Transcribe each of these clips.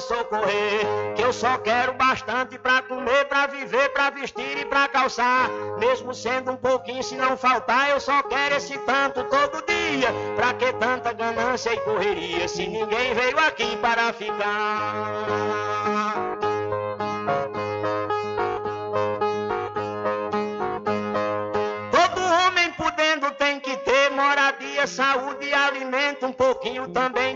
Socorrer. Que eu só quero bastante pra comer, pra viver, pra vestir e pra calçar. Mesmo sendo um pouquinho, se não faltar, eu só quero esse tanto todo dia. Pra que tanta ganância e correria, se ninguém veio aqui para ficar? Saúde e alimento, um pouquinho também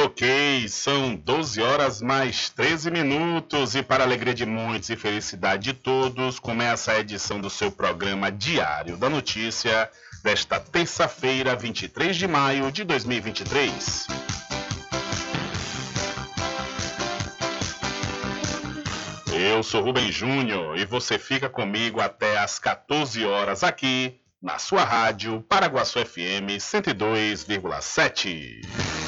Ok, são 12 horas mais 13 minutos e para alegria de muitos e felicidade de todos, começa a edição do seu programa Diário da Notícia desta terça-feira, 23 de maio de 2023. Eu sou Rubem Júnior e você fica comigo até às 14 horas aqui na sua rádio Paraguaçu FM 102,7.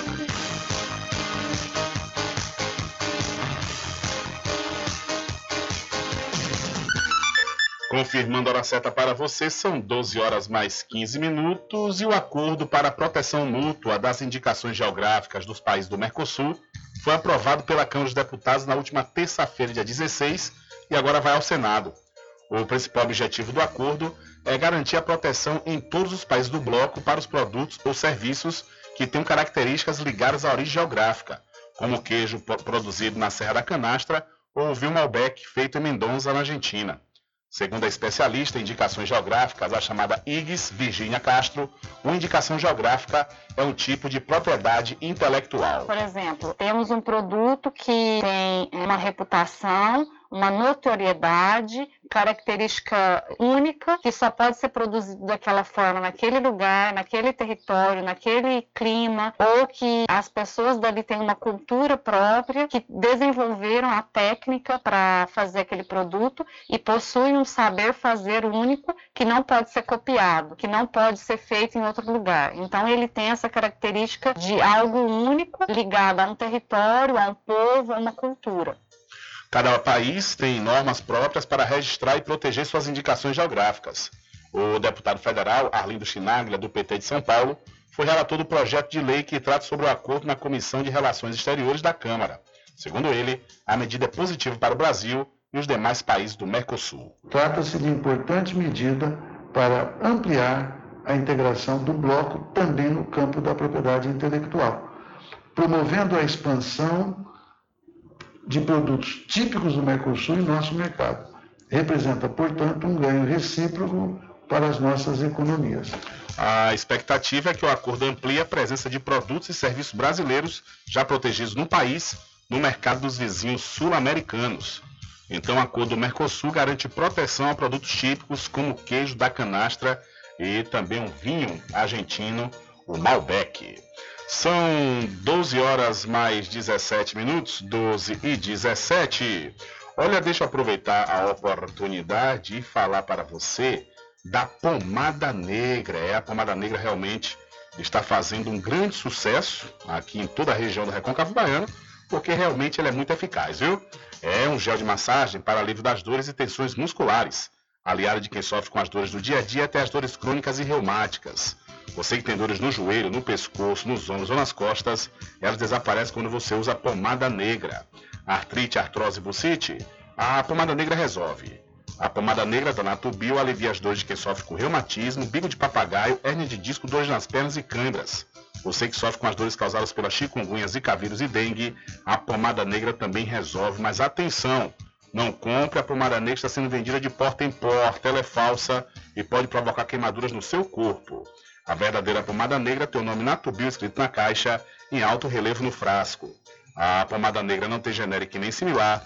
Confirmando a hora certa para você, são 12 horas mais 15 minutos e o acordo para a proteção mútua das indicações geográficas dos países do Mercosul foi aprovado pela Câmara dos Deputados na última terça-feira, dia 16, e agora vai ao Senado. O principal objetivo do acordo é garantir a proteção em todos os países do bloco para os produtos ou serviços que tenham características ligadas à origem geográfica, como queijo produzido na Serra da Canastra ou o vinho Malbec feito em Mendoza, na Argentina. Segundo a especialista em indicações geográficas, a chamada IGS Virginia Castro, uma indicação geográfica é um tipo de propriedade intelectual. Por exemplo, temos um produto que tem uma reputação uma notoriedade, característica única, que só pode ser produzido daquela forma naquele lugar, naquele território, naquele clima, ou que as pessoas dali têm uma cultura própria, que desenvolveram a técnica para fazer aquele produto e possuem um saber fazer único que não pode ser copiado, que não pode ser feito em outro lugar. Então ele tem essa característica de algo único ligado a um território, a um povo, a uma cultura. Cada país tem normas próprias para registrar e proteger suas indicações geográficas. O deputado federal Arlindo Chinaglia, do PT de São Paulo, foi relator do projeto de lei que trata sobre o acordo na Comissão de Relações Exteriores da Câmara. Segundo ele, a medida é positiva para o Brasil e os demais países do Mercosul. Trata-se de importante medida para ampliar a integração do bloco também no campo da propriedade intelectual, promovendo a expansão de produtos típicos do Mercosul em nosso mercado. Representa, portanto, um ganho recíproco para as nossas economias. A expectativa é que o acordo amplie a presença de produtos e serviços brasileiros já protegidos no país, no mercado dos vizinhos sul-americanos. Então, o acordo do Mercosul garante proteção a produtos típicos como o queijo da canastra e também um vinho argentino, o Malbec. São 12 horas mais 17 minutos, 12 e 17. Olha, deixa eu aproveitar a oportunidade e falar para você da pomada negra. É, a pomada negra realmente está fazendo um grande sucesso aqui em toda a região do Recôncavo Baiano, porque realmente ela é muito eficaz, viu? É um gel de massagem para alívio das dores e tensões musculares, aliado de quem sofre com as dores do dia a dia até as dores crônicas e reumáticas. Você que tem dores no joelho, no pescoço, nos ombros ou nas costas, elas desaparecem quando você usa pomada negra. Artrite, artrose bucite? A pomada negra resolve. A pomada negra da Natubio alivia as dores de quem sofre com reumatismo, bico de papagaio, hernia de disco, dores nas pernas e câimbras. Você que sofre com as dores causadas pela chikungunya, zika vírus e dengue, a pomada negra também resolve. Mas atenção, não compre a pomada negra está sendo vendida de porta em porta, ela é falsa e pode provocar queimaduras no seu corpo. A verdadeira pomada negra tem o nome Natubio escrito na caixa em alto relevo no frasco. A pomada negra não tem genérico nem similar,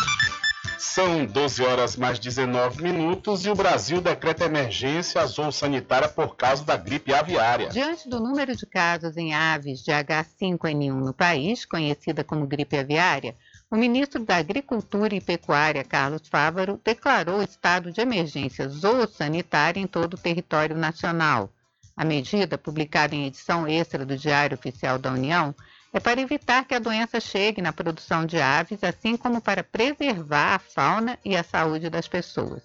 São 12 horas mais 19 minutos e o Brasil decreta emergência azul sanitária por causa da gripe aviária. Diante do número de casos em aves de H5N1 no país, conhecida como gripe aviária, o ministro da Agricultura e Pecuária, Carlos Fávaro, declarou estado de emergência zoossanitária em todo o território nacional. A medida, publicada em edição extra do Diário Oficial da União, é para evitar que a doença chegue na produção de aves, assim como para preservar a fauna e a saúde das pessoas.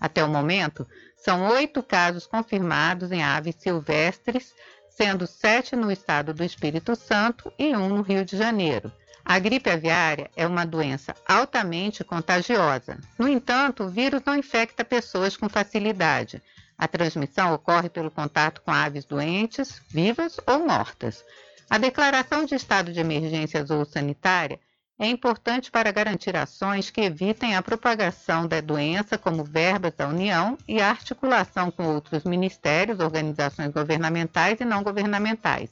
Até o momento, são oito casos confirmados em aves silvestres, sendo sete no estado do Espírito Santo e um no Rio de Janeiro. A gripe aviária é uma doença altamente contagiosa. No entanto, o vírus não infecta pessoas com facilidade. A transmissão ocorre pelo contato com aves doentes, vivas ou mortas. A declaração de estado de emergência zoossanitária é importante para garantir ações que evitem a propagação da doença, como verbas da União e a articulação com outros ministérios, organizações governamentais e não governamentais.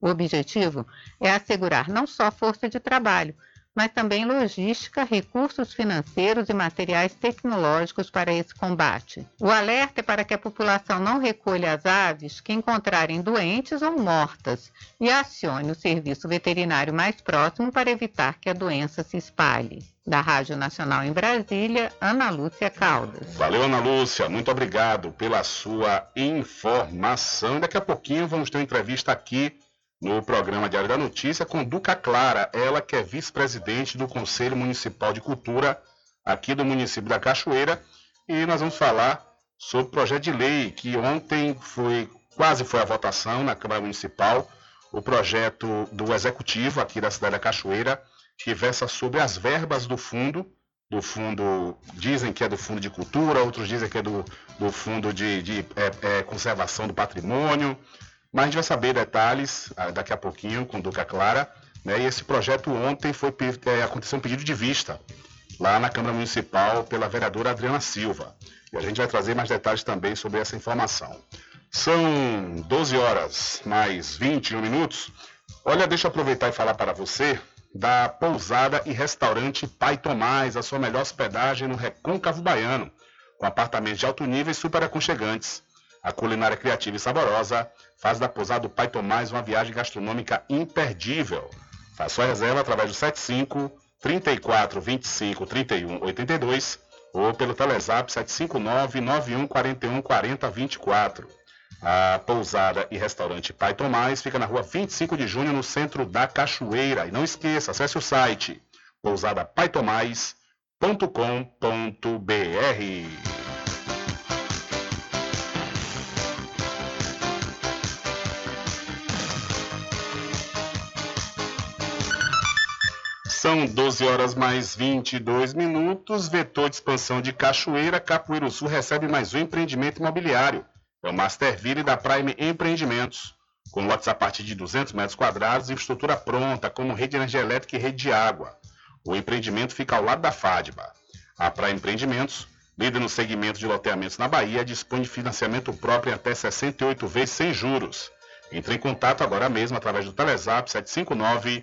O objetivo é assegurar não só força de trabalho, mas também logística, recursos financeiros e materiais tecnológicos para esse combate. O alerta é para que a população não recolha as aves que encontrarem doentes ou mortas e acione o serviço veterinário mais próximo para evitar que a doença se espalhe. Da Rádio Nacional em Brasília, Ana Lúcia Caldas. Valeu, Ana Lúcia. Muito obrigado pela sua informação. Daqui a pouquinho vamos ter uma entrevista aqui no programa Diário da Notícia com Duca Clara, ela que é vice-presidente do Conselho Municipal de Cultura aqui do município da Cachoeira, e nós vamos falar sobre o projeto de lei que ontem foi quase foi a votação na Câmara Municipal, o projeto do executivo aqui da cidade da Cachoeira, que versa sobre as verbas do fundo, do fundo, dizem que é do fundo de cultura, outros dizem que é do, do fundo de, de é, é, conservação do patrimônio, mas a gente vai saber detalhes ah, daqui a pouquinho com Duca Clara. Né? E esse projeto ontem foi é, aconteceu um pedido de vista lá na Câmara Municipal pela vereadora Adriana Silva. E a gente vai trazer mais detalhes também sobre essa informação. São 12 horas mais 21 minutos. Olha, deixa eu aproveitar e falar para você da pousada e restaurante Pai Tomás, a sua melhor hospedagem no Recôncavo Baiano, com apartamentos de alto nível e super aconchegantes. A culinária criativa e saborosa faz da Pousada do Pai Tomás uma viagem gastronômica imperdível. Faz sua reserva através do 75 34 25 31 82 ou pelo Telezap 759 91 41 40 24. A pousada e restaurante Pai Tomás fica na rua 25 de junho, no centro da Cachoeira. E não esqueça, acesse o site pousadapaitomais.com.br. São 12 horas mais 22 minutos. Vetor de expansão de Cachoeira, Capoeiro Sul recebe mais um empreendimento imobiliário. É o Masterville da Prime Empreendimentos. Com lotes a partir de 200 metros quadrados e infraestrutura pronta, como rede de energia elétrica e rede de água. O empreendimento fica ao lado da FADBA. A Prime Empreendimentos, líder no segmento de loteamentos na Bahia, dispõe de financiamento próprio em até 68 vezes sem juros. Entre em contato agora mesmo através do Telezap 759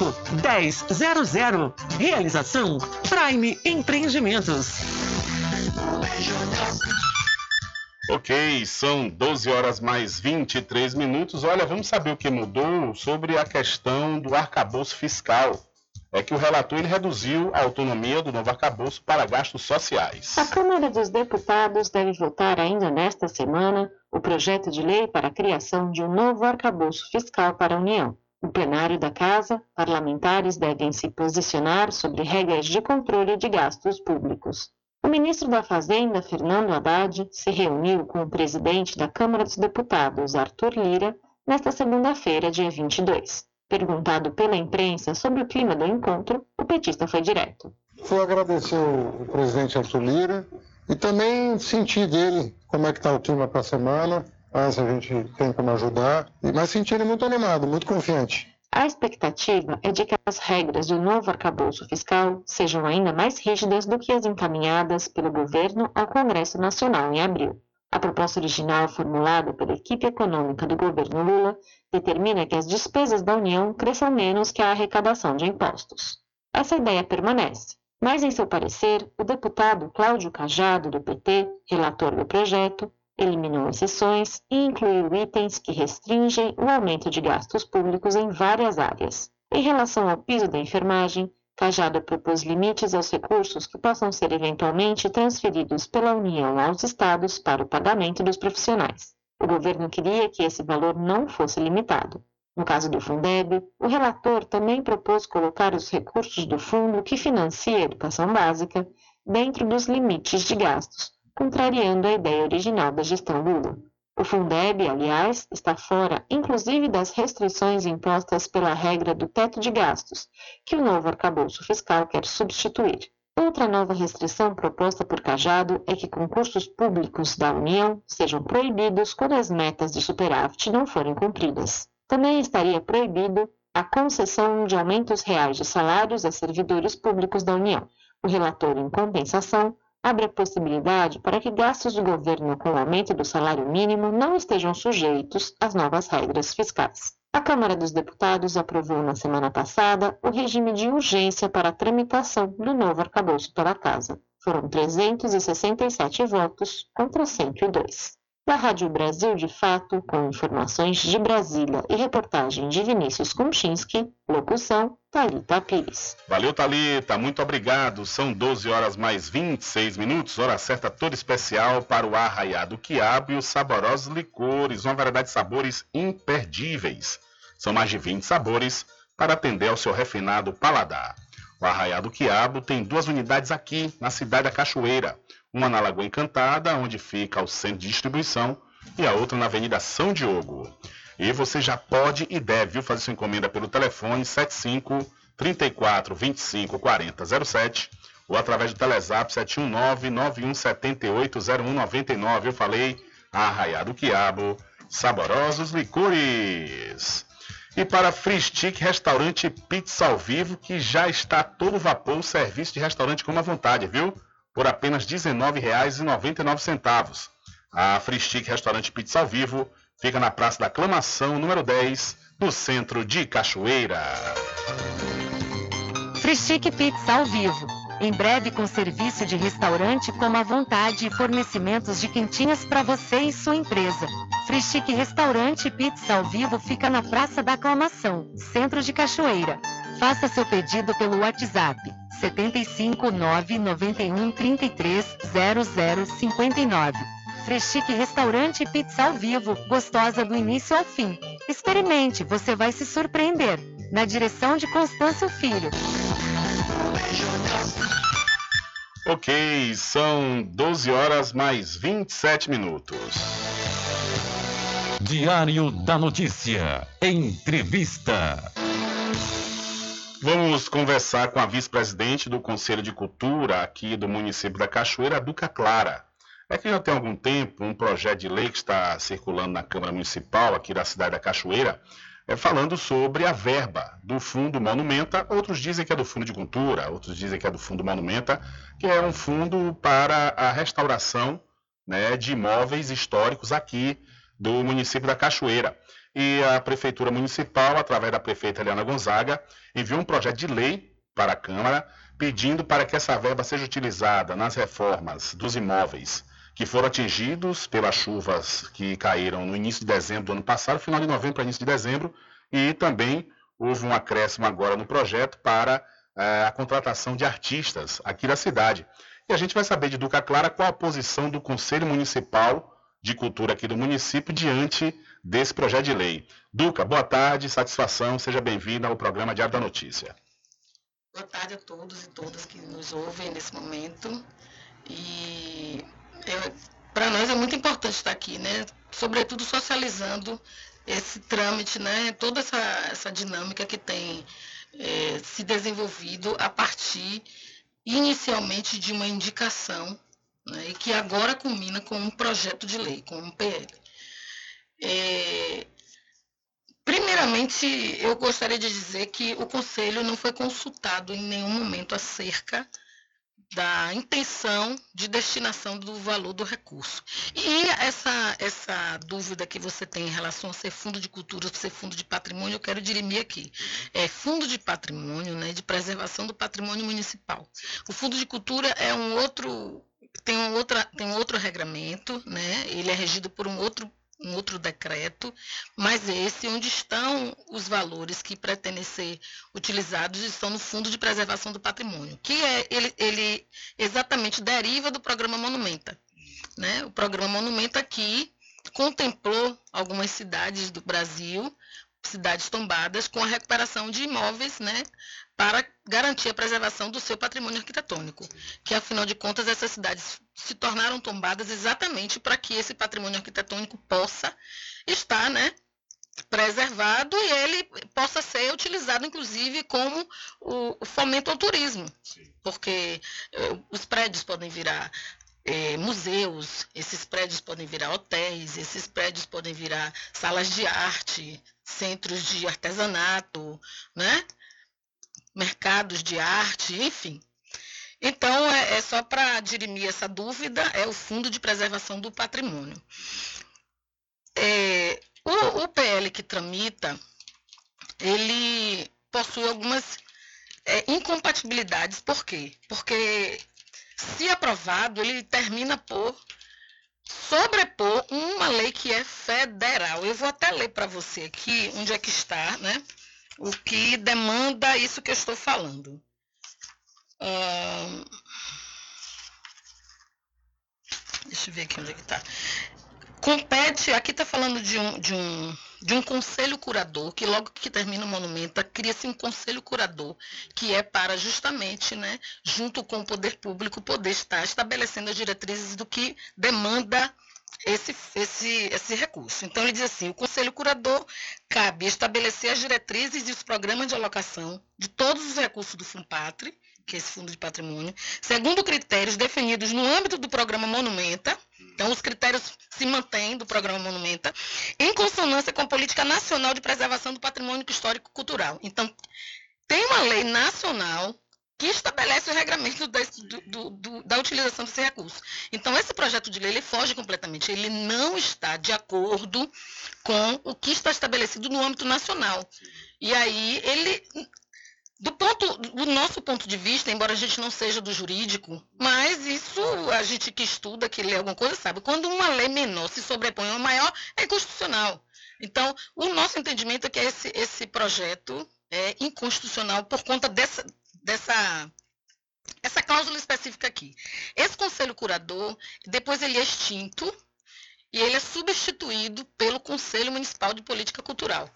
1000. Realização Prime Empreendimentos. Ok, são 12 horas mais 23 minutos. Olha, vamos saber o que mudou sobre a questão do arcabouço fiscal. É que o relator ele reduziu a autonomia do novo arcabouço para gastos sociais. A Câmara dos Deputados deve votar ainda nesta semana o projeto de lei para a criação de um novo arcabouço fiscal para a União. No plenário da Casa, parlamentares devem se posicionar sobre regras de controle de gastos públicos. O ministro da Fazenda, Fernando Haddad, se reuniu com o presidente da Câmara dos Deputados, Arthur Lira, nesta segunda-feira, dia 22. Perguntado pela imprensa sobre o clima do encontro, o petista foi direto. Foi agradecer o presidente Arthur Lira e também sentir dele como é que está o clima para a semana, ah, se a gente tem como ajudar, mas sentir ele muito animado, muito confiante. A expectativa é de que as regras do novo arcabouço fiscal sejam ainda mais rígidas do que as encaminhadas pelo governo ao Congresso Nacional em abril. A proposta original formulada pela equipe econômica do governo Lula determina que as despesas da União cresçam menos que a arrecadação de impostos. Essa ideia permanece, mas em seu parecer, o deputado Cláudio Cajado, do PT, relator do projeto, eliminou exceções e incluiu itens que restringem o aumento de gastos públicos em várias áreas. Em relação ao piso da enfermagem, Cajado propôs limites aos recursos que possam ser eventualmente transferidos pela União aos estados para o pagamento dos profissionais. O governo queria que esse valor não fosse limitado. No caso do Fundeb, o relator também propôs colocar os recursos do fundo que financia a educação básica dentro dos limites de gastos, contrariando a ideia original da gestão Lula. O Fundeb, aliás, está fora, inclusive, das restrições impostas pela regra do teto de gastos, que o novo arcabouço fiscal quer substituir. Outra nova restrição proposta por Cajado é que concursos públicos da União sejam proibidos quando as metas de superávit não forem cumpridas. Também estaria proibido a concessão de aumentos reais de salários a servidores públicos da União. O relator, em compensação, abre a possibilidade para que gastos do governo com o aumento do salário mínimo não estejam sujeitos às novas regras fiscais. A Câmara dos Deputados aprovou na semana passada o regime de urgência para a tramitação do novo arcabouço pela Casa. Foram 367 votos contra 102 da Rádio Brasil de Fato, com informações de Brasília e reportagem de Vinícius Kunchinski, locução Talita Pires. Valeu, Talita, muito obrigado. São 12 horas mais 26 minutos, hora certa toda especial para o arraiado quiabo e os saborosos licores, uma variedade de sabores imperdíveis. São mais de 20 sabores para atender ao seu refinado paladar. O Arraiado Quiabo tem duas unidades aqui na cidade da Cachoeira uma na Lagoa Encantada, onde fica o centro de distribuição, e a outra na Avenida São Diogo. E você já pode e deve fazer sua encomenda pelo telefone 75 34 25 40 07 ou através do Telezap 719 9178 0199. Eu falei Arraiado Quiabo, saborosos licores. E para Free Stick Restaurante Pizza ao Vivo, que já está todo vapor o serviço de restaurante com uma vontade, viu? Por apenas R$ 19,99. A Free Stick Restaurante Pizza ao Vivo fica na Praça da Aclamação, número 10, no centro de Cachoeira. Free Stick Pizza ao Vivo. Em breve com serviço de restaurante como a vontade e fornecimentos de quentinhas para você e sua empresa. Free Restaurante Pizza ao Vivo fica na Praça da Aclamação, centro de Cachoeira. Faça seu pedido pelo WhatsApp 75 991 33 0059. Frechique Restaurante Pizza ao Vivo, gostosa do início ao fim. Experimente, você vai se surpreender. Na direção de Constâncio Filho. Ok, são 12 horas mais 27 minutos. Diário da Notícia. Entrevista. Vamos conversar com a vice-presidente do Conselho de Cultura aqui do município da Cachoeira, Duca Clara. É que já tem algum tempo um projeto de lei que está circulando na Câmara Municipal aqui da cidade da Cachoeira, é, falando sobre a verba do Fundo Monumenta. Outros dizem que é do Fundo de Cultura, outros dizem que é do Fundo Monumenta, que é um fundo para a restauração né, de imóveis históricos aqui do município da Cachoeira e a Prefeitura Municipal, através da prefeita Eliana Gonzaga, enviou um projeto de lei para a Câmara pedindo para que essa verba seja utilizada nas reformas dos imóveis que foram atingidos pelas chuvas que caíram no início de dezembro do ano passado, final de novembro para início de dezembro, e também houve um acréscimo agora no projeto para eh, a contratação de artistas aqui da cidade. E a gente vai saber de Duca Clara qual a posição do Conselho Municipal de Cultura aqui do município diante desse projeto de lei. Duca, boa tarde, satisfação, seja bem-vinda ao programa Diário da Notícia. Boa tarde a todos e todas que nos ouvem nesse momento. E para nós é muito importante estar aqui, né? Sobretudo socializando esse trâmite, né? Toda essa, essa dinâmica que tem é, se desenvolvido a partir inicialmente de uma indicação, né, e que agora culmina com um projeto de lei, com um PL. É, primeiramente, eu gostaria de dizer que o Conselho não foi consultado em nenhum momento acerca da intenção de destinação do valor do recurso. E essa, essa dúvida que você tem em relação a ser fundo de cultura ser fundo de patrimônio, eu quero dirimir aqui. É fundo de patrimônio, né, de preservação do patrimônio municipal. O fundo de cultura é um outro tem um, outra, tem um outro regramento, né? ele é regido por um outro um outro decreto, mas esse onde estão os valores que pretendem ser utilizados estão no Fundo de Preservação do Patrimônio, que é ele, ele exatamente deriva do programa Monumenta. Né? O programa Monumenta aqui contemplou algumas cidades do Brasil, cidades tombadas, com a recuperação de imóveis, né, para garantir a preservação do seu patrimônio arquitetônico, que afinal de contas essas cidades se tornaram tombadas exatamente para que esse patrimônio arquitetônico possa estar, né, preservado e ele possa ser utilizado inclusive como o, fomento ao turismo, Sim. porque eh, os prédios podem virar é, museus, esses prédios podem virar hotéis, esses prédios podem virar salas de arte, centros de artesanato, né? mercados de arte, enfim. Então, é, é só para dirimir essa dúvida, é o Fundo de Preservação do Patrimônio. É, o, o, PL que tramita, ele possui algumas é, incompatibilidades. Por quê? Porque, se aprovado, ele termina por sobrepor uma lei que é federal. Eu vou até ler para você aqui onde é que está, né? o que demanda isso que eu estou falando. Uh, deixa eu ver aqui onde é que está. Compete, aqui está falando de um, de, um, de um conselho curador, que logo que termina o monumento, cria-se um conselho curador, que é para justamente, né, junto com o poder público, poder estar estabelecendo as diretrizes do que demanda esse, esse, esse recurso. Então, ele diz assim: o Conselho Curador cabe estabelecer as diretrizes e os programas de alocação de todos os recursos do FUNPATRE, que é esse Fundo de Patrimônio, segundo critérios definidos no âmbito do programa Monumenta. Então, os critérios se mantêm do programa Monumenta, em consonância com a Política Nacional de Preservação do Patrimônio Histórico Cultural. Então, tem uma lei nacional que estabelece o regramento desse, do, do, do, da utilização desse recurso. Então, esse projeto de lei ele foge completamente, ele não está de acordo com o que está estabelecido no âmbito nacional. E aí, ele, do, ponto, do nosso ponto de vista, embora a gente não seja do jurídico, mas isso a gente que estuda, que lê alguma coisa, sabe, quando uma lei menor se sobrepõe a uma maior, é inconstitucional. Então, o nosso entendimento é que esse, esse projeto é inconstitucional por conta dessa, dessa essa cláusula específica aqui. Esse conselho curador, depois ele é extinto e ele é substituído pelo Conselho Municipal de Política Cultural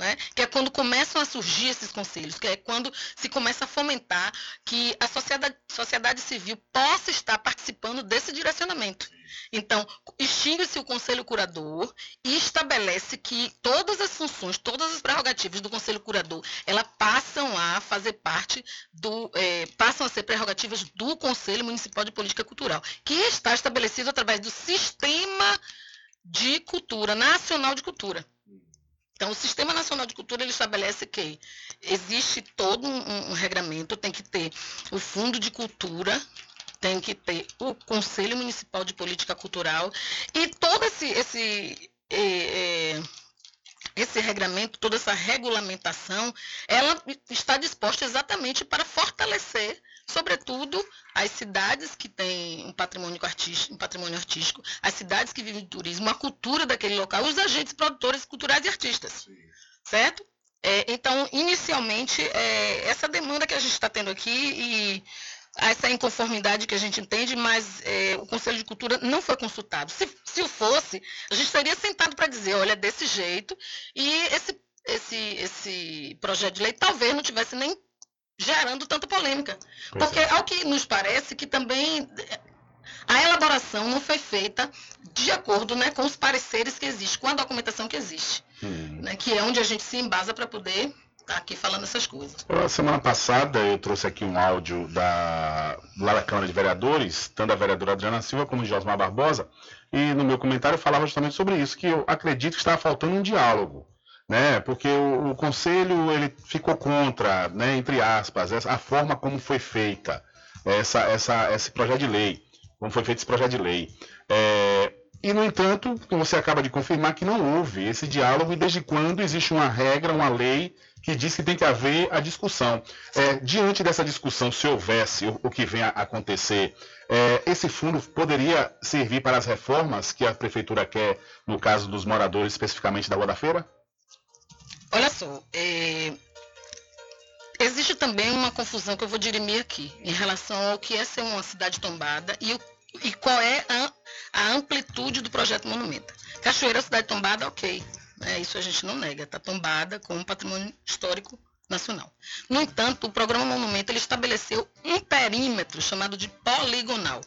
né? que é quando começam a surgir esses conselhos, que é quando se começa a fomentar que a sociedade, sociedade civil possa estar participando desse direcionamento. Então, extingue-se o conselho curador e estabelece que todas as funções, todas as prerrogativas do conselho curador, elas passam a fazer parte do, é, passam a ser prerrogativas do Conselho Municipal de Política Cultural, que está estabelecido através do Sistema de Cultura, Nacional de Cultura. Então, o Sistema Nacional de Cultura ele estabelece que existe todo um, um regramento, tem que ter o Fundo de Cultura, tem que ter o Conselho Municipal de Política Cultural e todo esse, esse, é, é, esse regramento, toda essa regulamentação, ela está disposta exatamente para fortalecer sobretudo as cidades que têm um patrimônio artístico, um patrimônio artístico, as cidades que vivem de turismo, a cultura daquele local, os agentes produtores culturais e artistas, Sim. certo? É, então, inicialmente, é, essa demanda que a gente está tendo aqui e essa inconformidade que a gente entende, mas é, o Conselho de Cultura não foi consultado. Se, se o fosse, a gente estaria sentado para dizer, olha, desse jeito, e esse, esse, esse projeto de lei talvez não tivesse nem gerando tanta polêmica. Pois Porque, é. ao que nos parece, que também a elaboração não foi feita de acordo né, com os pareceres que existem, com a documentação que existe, hum. né, que é onde a gente se embasa para poder estar aqui falando essas coisas. Semana passada eu trouxe aqui um áudio da, lá da Câmara de Vereadores, tanto a vereadora Adriana Silva como Josmar Barbosa, e no meu comentário eu falava justamente sobre isso, que eu acredito que estava faltando um diálogo. Né, porque o, o conselho ele ficou contra, né, entre aspas, essa, a forma como foi feita essa, essa, esse projeto de lei, como foi feito esse projeto de lei. É, e, no entanto, você acaba de confirmar que não houve esse diálogo e desde quando existe uma regra, uma lei que diz que tem que haver a discussão. É, diante dessa discussão, se houvesse o, o que vem a acontecer, é, esse fundo poderia servir para as reformas que a prefeitura quer, no caso dos moradores, especificamente da Rua da Feira? Olha só, é... existe também uma confusão que eu vou dirimir aqui, em relação ao que é ser uma cidade tombada e o e qual é a, a amplitude do projeto Monumenta. Cachoeira, cidade tombada, ok. É, isso a gente não nega, está tombada com um patrimônio histórico nacional. No entanto, o programa Monumento ele estabeleceu um perímetro chamado de poligonal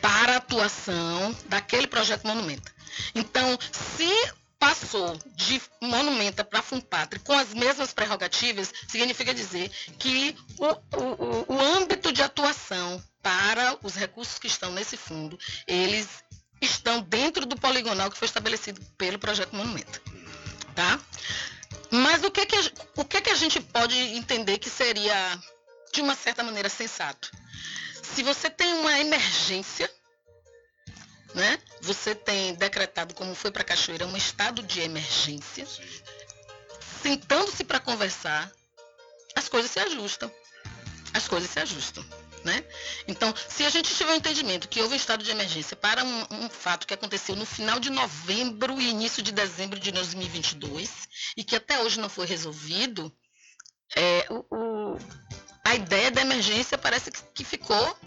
para a atuação daquele projeto Monumento. Então, se passou de Monumenta para Fumpatre com as mesmas prerrogativas, significa dizer que o, o, o âmbito de atuação para os recursos que estão nesse fundo, eles estão dentro do poligonal que foi estabelecido pelo projeto Monumento. Tá? Mas o que, que, a, o que, que a gente pode entender que seria, de uma certa maneira, sensato? Se você tem uma emergência, né? Você tem decretado, como foi para Cachoeira, um estado de emergência. Sentando-se para conversar, as coisas se ajustam. As coisas se ajustam. Né? Então, se a gente tiver o um entendimento que houve um estado de emergência para um, um, fato que aconteceu no final de novembro e início de dezembro de 2022 e que até hoje não foi resolvido, é, o, o, a ideia da emergência parece que, que ficou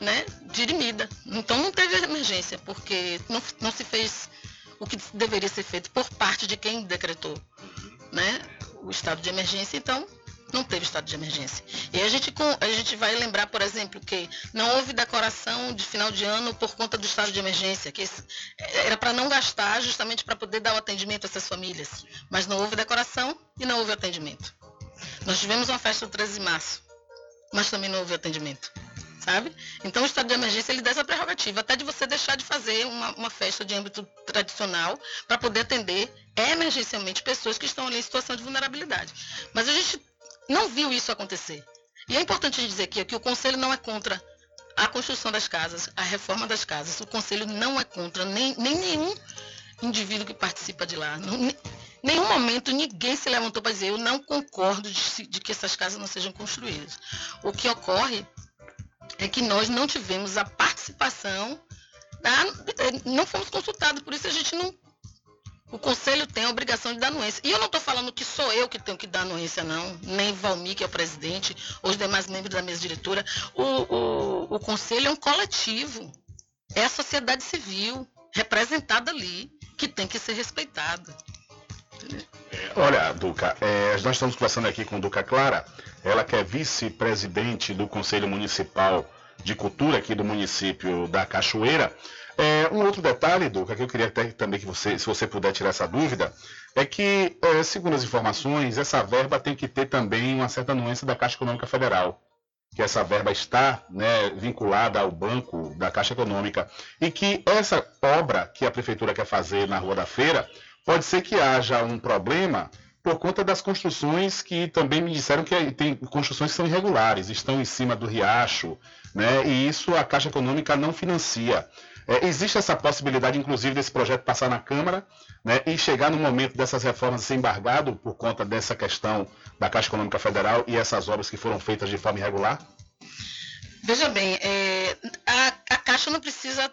né, dirimida. Então não teve emergência, porque não, não se fez o que deveria ser feito por parte de quem decretou né, o estado de emergência, então não teve estado de emergência. E a gente, a gente vai lembrar, por exemplo, que não houve decoração de final de ano por conta do estado de emergência, que era para não gastar justamente para poder dar o atendimento a essas famílias. Mas não houve decoração e não houve atendimento. Nós tivemos uma festa do 13 de março, mas também não houve atendimento sabe? Então o estado de emergência ele dá essa prerrogativa, até de você deixar de fazer uma, uma festa de âmbito tradicional para poder atender emergencialmente pessoas que estão ali em situação de vulnerabilidade. Mas a gente não viu isso acontecer. E é importante dizer aqui que o Conselho não é contra a construção das casas, a reforma das casas. O Conselho não é contra nem, nem nenhum indivíduo que participa de lá. Não, nenhum momento ninguém se levantou para dizer eu não concordo de, de, que essas casas não sejam construídas. O que ocorre é que nós não tivemos a participação, da, não fomos consultados, por isso a gente não. O conselho tem a obrigação de dar anuência. E eu não estou falando que sou eu que tenho que dar anuência, não, nem Valmir, que é o presidente, os demais membros da mesa diretora. O, o, o conselho é um coletivo, é a sociedade civil representada ali, que tem que ser respeitada. Olha, Duca, é, nós estamos conversando aqui com Duca Clara, ela que é vice-presidente do Conselho Municipal de Cultura aqui do município da Cachoeira. É, um outro detalhe, Duca, que eu queria até também que você, se você puder tirar essa dúvida, é que, é, segundo as informações, essa verba tem que ter também uma certa anuência da Caixa Econômica Federal que essa verba está né, vinculada ao banco da Caixa Econômica e que essa obra que a prefeitura quer fazer na Rua da Feira pode ser que haja um problema por conta das construções que também me disseram que tem construções que são irregulares, estão em cima do riacho, né? E isso a Caixa Econômica não financia. É, existe essa possibilidade, inclusive, desse projeto passar na Câmara né, e chegar no momento dessas reformas ser embargado por conta dessa questão da Caixa Econômica Federal e essas obras que foram feitas de forma irregular? Veja bem, é, a, a Caixa não precisa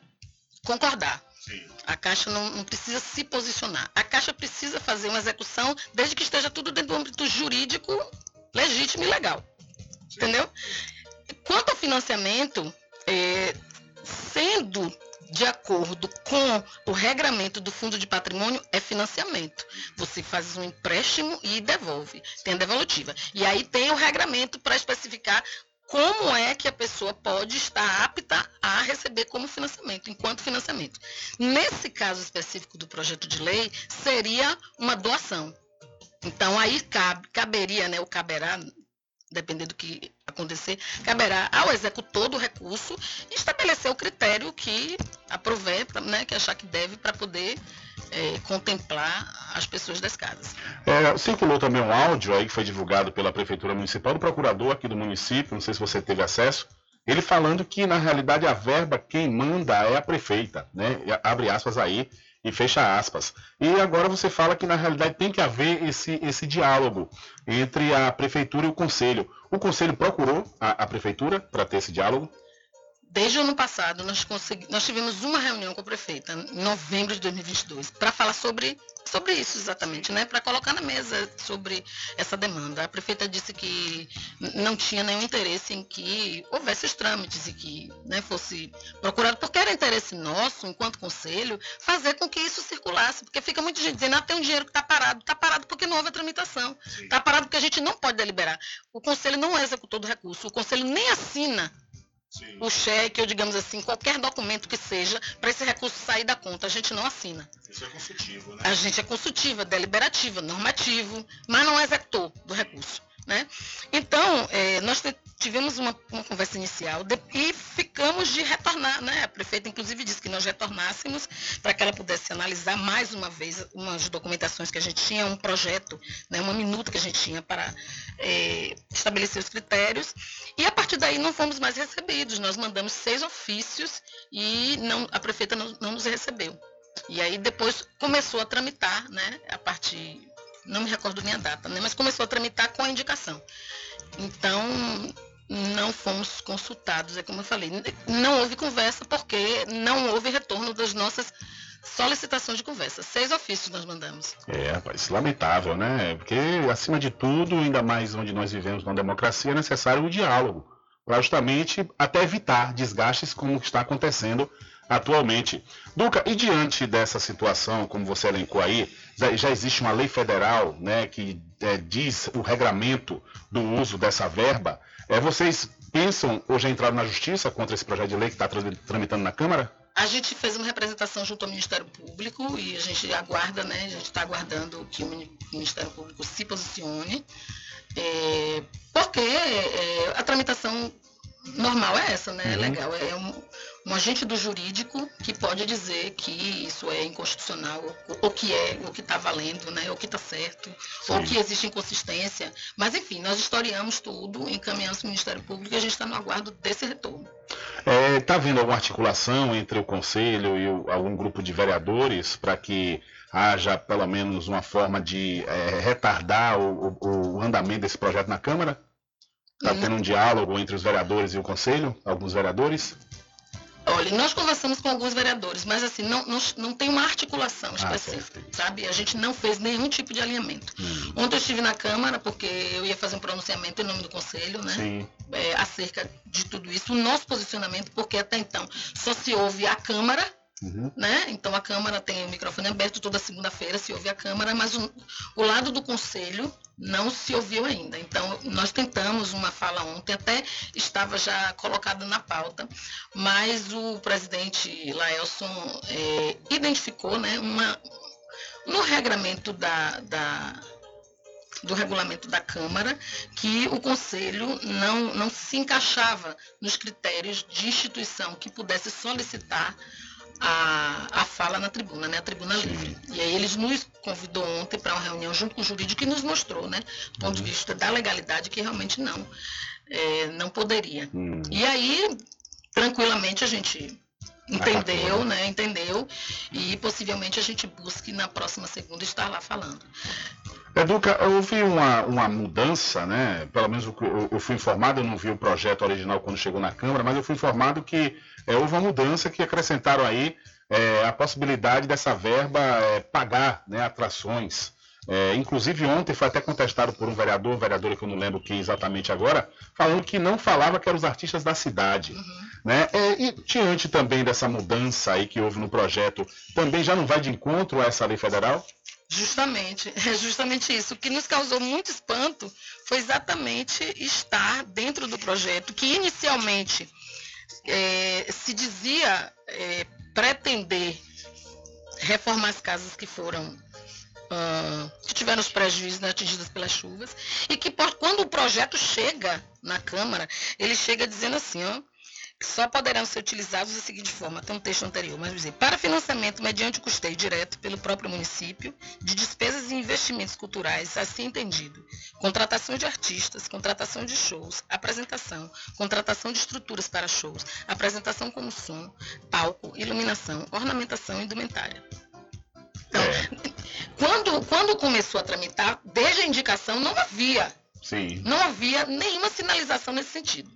concordar. Sim. A Caixa não, não, precisa se posicionar. A Caixa precisa fazer uma execução desde que esteja tudo dentro do âmbito jurídico legítimo e legal. Sim. Entendeu? Quanto ao financiamento, é, sendo de acordo com o regramento do Fundo de Patrimônio, é financiamento. Você faz um empréstimo e devolve. Tem a devolutiva. E aí tem o regramento para especificar como é que a pessoa pode estar apta a receber como financiamento, enquanto financiamento. Nesse caso específico do projeto de lei, seria uma doação. Então aí cabe, caberia, né, ou caberá, dependendo do que acontecer, caberá ao executor do recurso estabelecer o critério que aproveita, né, que achar que deve para poder é, contemplar as pessoas das casas. É, circulou também um áudio aí que foi divulgado pela Prefeitura Municipal do procurador aqui do município, não sei se você teve acesso, ele falando que na realidade a verba quem manda é a prefeita, né? Abre aspas aí e fecha aspas. E agora você fala que na realidade tem que haver esse, esse diálogo entre a prefeitura e o conselho. O conselho procurou a, a prefeitura para ter esse diálogo? Desde o ano passado, nós, consegui... nós tivemos uma reunião com a prefeita, em novembro de 2022, para falar sobre, sobre isso exatamente, né? para colocar na mesa sobre essa demanda. A prefeita disse que não tinha nenhum interesse em que houvesse os trâmites e que né, fosse procurado, porque era interesse nosso, enquanto conselho, fazer com que isso circulasse, porque fica muita gente dizendo, ah, tem um dinheiro que está parado. Está parado porque não houve a tramitação. Está parado porque a gente não pode deliberar. O conselho não é executor do recurso, o conselho nem assina Sim. o cheque, ou digamos assim, qualquer documento que seja, para esse recurso sair da conta. A gente não assina. Isso é consultivo, né? A gente é consultiva, deliberativa, normativo, mas não é executor do recurso. Né? Então, é, nós tivemos uma, uma conversa inicial de, e ficamos de retornar. Né? A prefeita, inclusive, disse que nós retornássemos para que ela pudesse analisar mais uma vez umas documentações que a gente tinha, um projeto, né, uma minuta que a gente tinha para é, estabelecer os critérios. E a partir daí não fomos mais recebidos. Nós mandamos seis ofícios e não, a prefeita não, não nos recebeu. E aí depois começou a tramitar, né, a partir não me recordo nem a data, né? mas começou a tramitar com a indicação. Então, não fomos consultados, é como eu falei. Não houve conversa porque não houve retorno das nossas solicitações de conversa. Seis ofícios nós mandamos. É, rapaz, lamentável, né? Porque, acima de tudo, ainda mais onde nós vivemos na democracia, é necessário o diálogo, para justamente até evitar desgastes como está acontecendo atualmente. Duca, e diante dessa situação, como você elencou aí, já existe uma lei federal né, que é, diz o regramento do uso dessa verba. É, vocês pensam ou já entraram na justiça contra esse projeto de lei que está tramitando na Câmara? A gente fez uma representação junto ao Ministério Público e a gente aguarda, né? A gente está aguardando que o Ministério Público se posicione, é, porque é, a tramitação normal é essa, né? É uhum. legal. É um, um agente do jurídico que pode dizer que isso é inconstitucional, ou que é, ou que está valendo, né? ou que está certo, Sim. ou que existe inconsistência. Mas, enfim, nós historiamos tudo, encaminhamos para o Ministério Público e a gente está no aguardo desse retorno. Está é, tá havendo alguma articulação entre o Conselho e o, algum grupo de vereadores para que haja pelo menos uma forma de é, retardar o, o, o andamento desse projeto na Câmara? Está uhum. tendo um diálogo entre os vereadores e o Conselho? Alguns vereadores? Olha, nós conversamos com alguns vereadores, mas assim, não, não, não tem uma articulação ah, específica, ah, sabe? A gente não fez nenhum tipo de alinhamento. Hum. Ontem eu estive na Câmara, porque eu ia fazer um pronunciamento em nome do Conselho, né? Sim. É, acerca de tudo isso. O nosso posicionamento, porque até então só se ouve a Câmara, Uhum. Né? Então a Câmara tem o microfone aberto toda segunda-feira, se ouve a Câmara, mas o, o, lado do Conselho não se ouviu ainda. Então nós tentamos uma fala ontem, até estava já colocada na pauta, mas o presidente Laelson é, identificou né, uma, no regramento da, da do regulamento da Câmara que o Conselho não, não se encaixava nos critérios de instituição que pudesse solicitar a, a fala na tribuna, né? A tribuna Sim. livre. E aí eles nos convidou ontem para uma reunião junto com o jurídico e nos mostrou, né? Do ponto uhum. de vista da legalidade, que realmente não, é, não poderia. Uhum. E aí, tranquilamente, a gente entendeu, né? Entendeu. E possivelmente a gente busque na próxima segunda estar lá falando. Educa, houve uma, uma mudança, né? Pelo menos eu, eu, fui informado, eu não vi o projeto original quando chegou na Câmara, mas eu fui informado que é, houve uma mudança que acrescentaram aí é, a possibilidade dessa verba é, pagar né, atrações. É, inclusive ontem foi até contestado por um vereador, vereadora que eu não lembro quem exatamente agora, falando que não falava que eram os artistas da cidade. Uhum. Né? É, e diante também dessa mudança aí que houve no projeto, também já não vai de encontro a essa lei federal? Justamente, é justamente isso. O que nos causou muito espanto foi exatamente estar dentro do projeto, que inicialmente é, se dizia é, pretender reformar as casas que foram uh, que tiveram os prejuízos né, atingidos pelas chuvas, e que quando o projeto chega na Câmara, ele chega dizendo assim, ó, que só poderão ser utilizados da seguinte forma, tem um texto anterior, mas dizer, para financiamento mediante custeio direto pelo próprio município de despesas e investimentos culturais, assim entendido, contratação de artistas, contratação de shows, apresentação, contratação de estruturas para shows, apresentação como som, palco, iluminação, ornamentação e indumentária. Então, quando, quando começou a tramitar, desde a indicação não havia, Sim. não havia nenhuma sinalização nesse sentido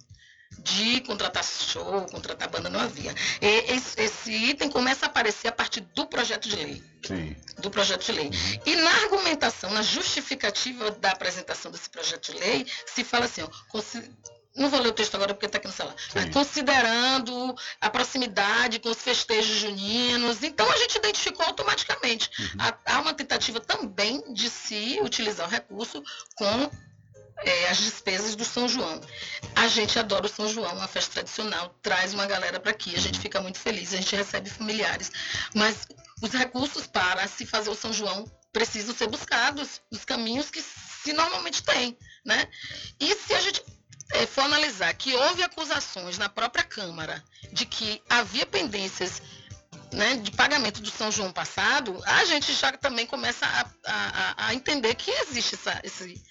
de contratar show, contratar banda, não havia. E esse, esse, item começa a aparecer a partir do projeto de lei. Sim. Do projeto de lei. Uhum. E na argumentação, na justificativa da apresentação desse projeto de lei, se fala assim, ó, não vou ler o texto agora porque está aqui no celular. Considerando a proximidade com os festejos juninos. Então, a gente identificou automaticamente. Uhum. Há, há uma tentativa também de se utilizar o recurso com é, as despesas do São João. A gente adora o São João, uma festa tradicional, traz uma galera para aqui, a gente fica muito feliz, a gente recebe familiares. Mas os recursos para se fazer o São João precisam ser buscados nos caminhos que se normalmente tem. Né? E se a gente é, for analisar que houve acusações na própria Câmara de que havia pendências né, de pagamento do São João passado, a gente já também começa a, a, a entender que existe essa, esse,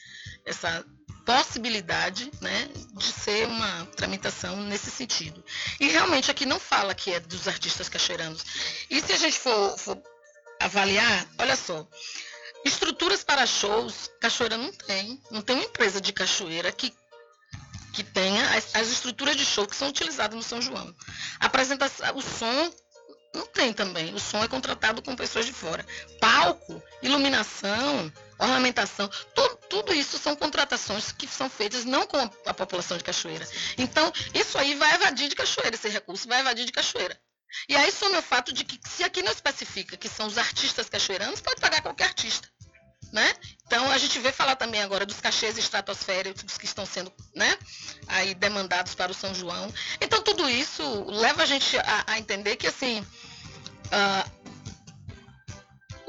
essa possibilidade né, de ser uma tramitação nesse sentido. E realmente aqui não fala que é dos artistas cachoeiranos. E se a gente for, for avaliar, olha só, estruturas para shows, cachoeira não tem. Não tem uma empresa de cachoeira que que tenha as, as, estruturas de show que são utilizadas no São João. Apresentação, o som não tem também. O som é contratado com pessoas de fora. Palco, iluminação, ornamentação, tudo, tudo isso são contratações que são feitas não com a população de Cachoeira. Então, isso aí vai evadir de Cachoeira, esse recurso vai evadir de Cachoeira. E aí some o fato de que, se aqui não especifica que são os artistas cachoeiranos, pode pagar qualquer artista. Né? Então a gente vê falar também agora dos cachês estratosféricos que estão sendo né, aí demandados para o São João. Então tudo isso leva a gente a, a entender que assim uh,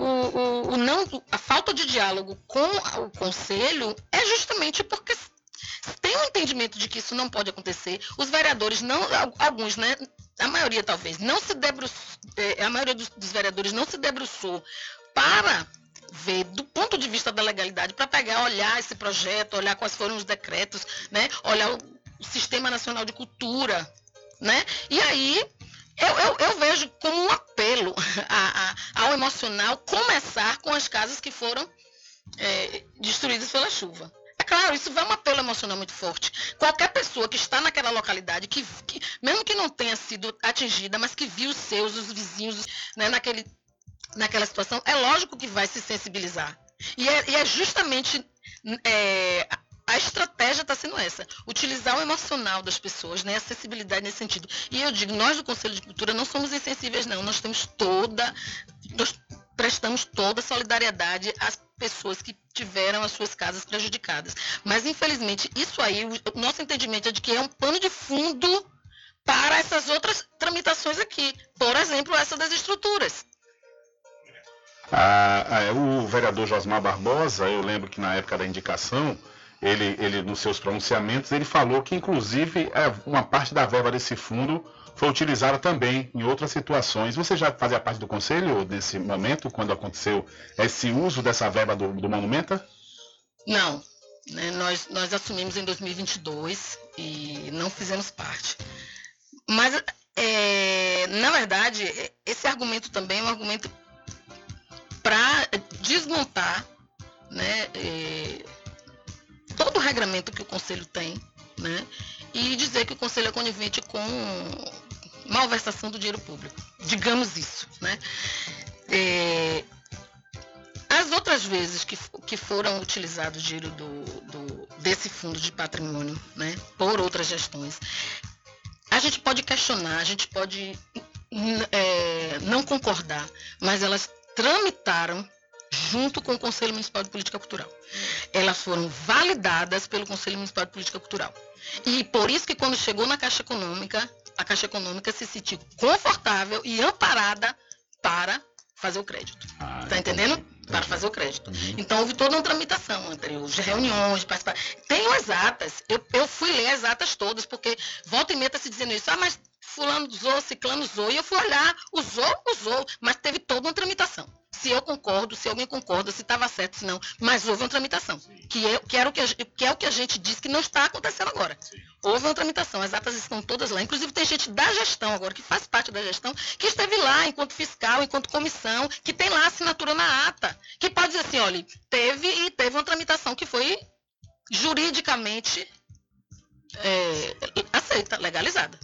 o, o, não, a falta de diálogo com o conselho é justamente porque tem um entendimento de que isso não pode acontecer. Os vereadores não, alguns, né, a maioria talvez, não se debruçou, é, a maioria dos, vereadores não se debruçou para ver do ponto de vista da legalidade, para pegar, olhar esse projeto, olhar quais foram os decretos, né, olhar o Sistema Nacional de Cultura, né, e aí eu, eu, eu, vejo como um apelo a, a, ao emocional começar com as casas que foram é, destruídas pela chuva. É claro, isso vai um apelo emocional muito forte. Qualquer pessoa que está naquela localidade, que, que mesmo que não tenha sido atingida, mas que viu os seus, os vizinhos, né, naquele, naquela situação, é lógico que vai se sensibilizar. E é, e é justamente é, estratégia está sendo essa, utilizar o emocional das pessoas, né, acessibilidade nesse sentido. E eu digo, nós do Conselho de Cultura não somos insensíveis, não. Nós temos toda, nós prestamos toda a solidariedade às pessoas que tiveram as suas casas prejudicadas. Mas, infelizmente, isso aí, o nosso entendimento é de que é um pano de fundo para essas outras tramitações aqui. Por exemplo, essa das estruturas. Ah, ah o vereador Josmar Barbosa, eu lembro que na época da indicação, ele, ele nos seus pronunciamentos, ele falou que inclusive é, uma parte da verba desse fundo foi utilizada também em outras situações. Você já fazia parte do conselho nesse momento, quando aconteceu esse uso dessa verba do, do Monumenta? Não, né, nós, nós assumimos em 2022 e não fizemos parte. Mas, é, na verdade, esse argumento também é um argumento para desmontar né, é, todo o regramento que o Conselho tem, né? E dizer que o Conselho é conivente com malversação do dinheiro público. Digamos isso, né? É, as outras vezes que, que foram utilizados o dinheiro do, do, desse fundo de patrimônio, né, por outras gestões, a gente pode questionar, a gente pode é, não concordar, mas elas tramitaram junto com o Conselho Municipal de Política Cultural. Elas foram validadas pelo Conselho Municipal de Política Cultural. E por isso que quando chegou na Caixa Econômica, a Caixa Econômica se sentiu confortável e amparada para fazer o crédito. Ah, tá entendendo? para fazer o crédito. Então houve toda uma tramitação anterior, de reuniões, participar. Tenho as atas, eu, eu fui ler as atas todas, porque volta e meia está se dizendo isso, ah, mas fulano usou, ciclano usou, e eu fui olhar, usou, usou, mas teve toda uma tramitação. Se eu concordo, se alguém concorda, se estava certo, se não, mas houve uma tramitação, que é, que, era o que, a, que é o que a gente disse que não está acontecendo agora. Houve uma tramitação, as atas estão todas lá, inclusive tem gente da gestão agora, que faz parte da gestão, que esteve lá enquanto fiscal, enquanto comissão, que tem lá assinatura na ata, que pode dizer assim, olha, teve e teve uma tramitação que foi juridicamente é, aceita, legalizada.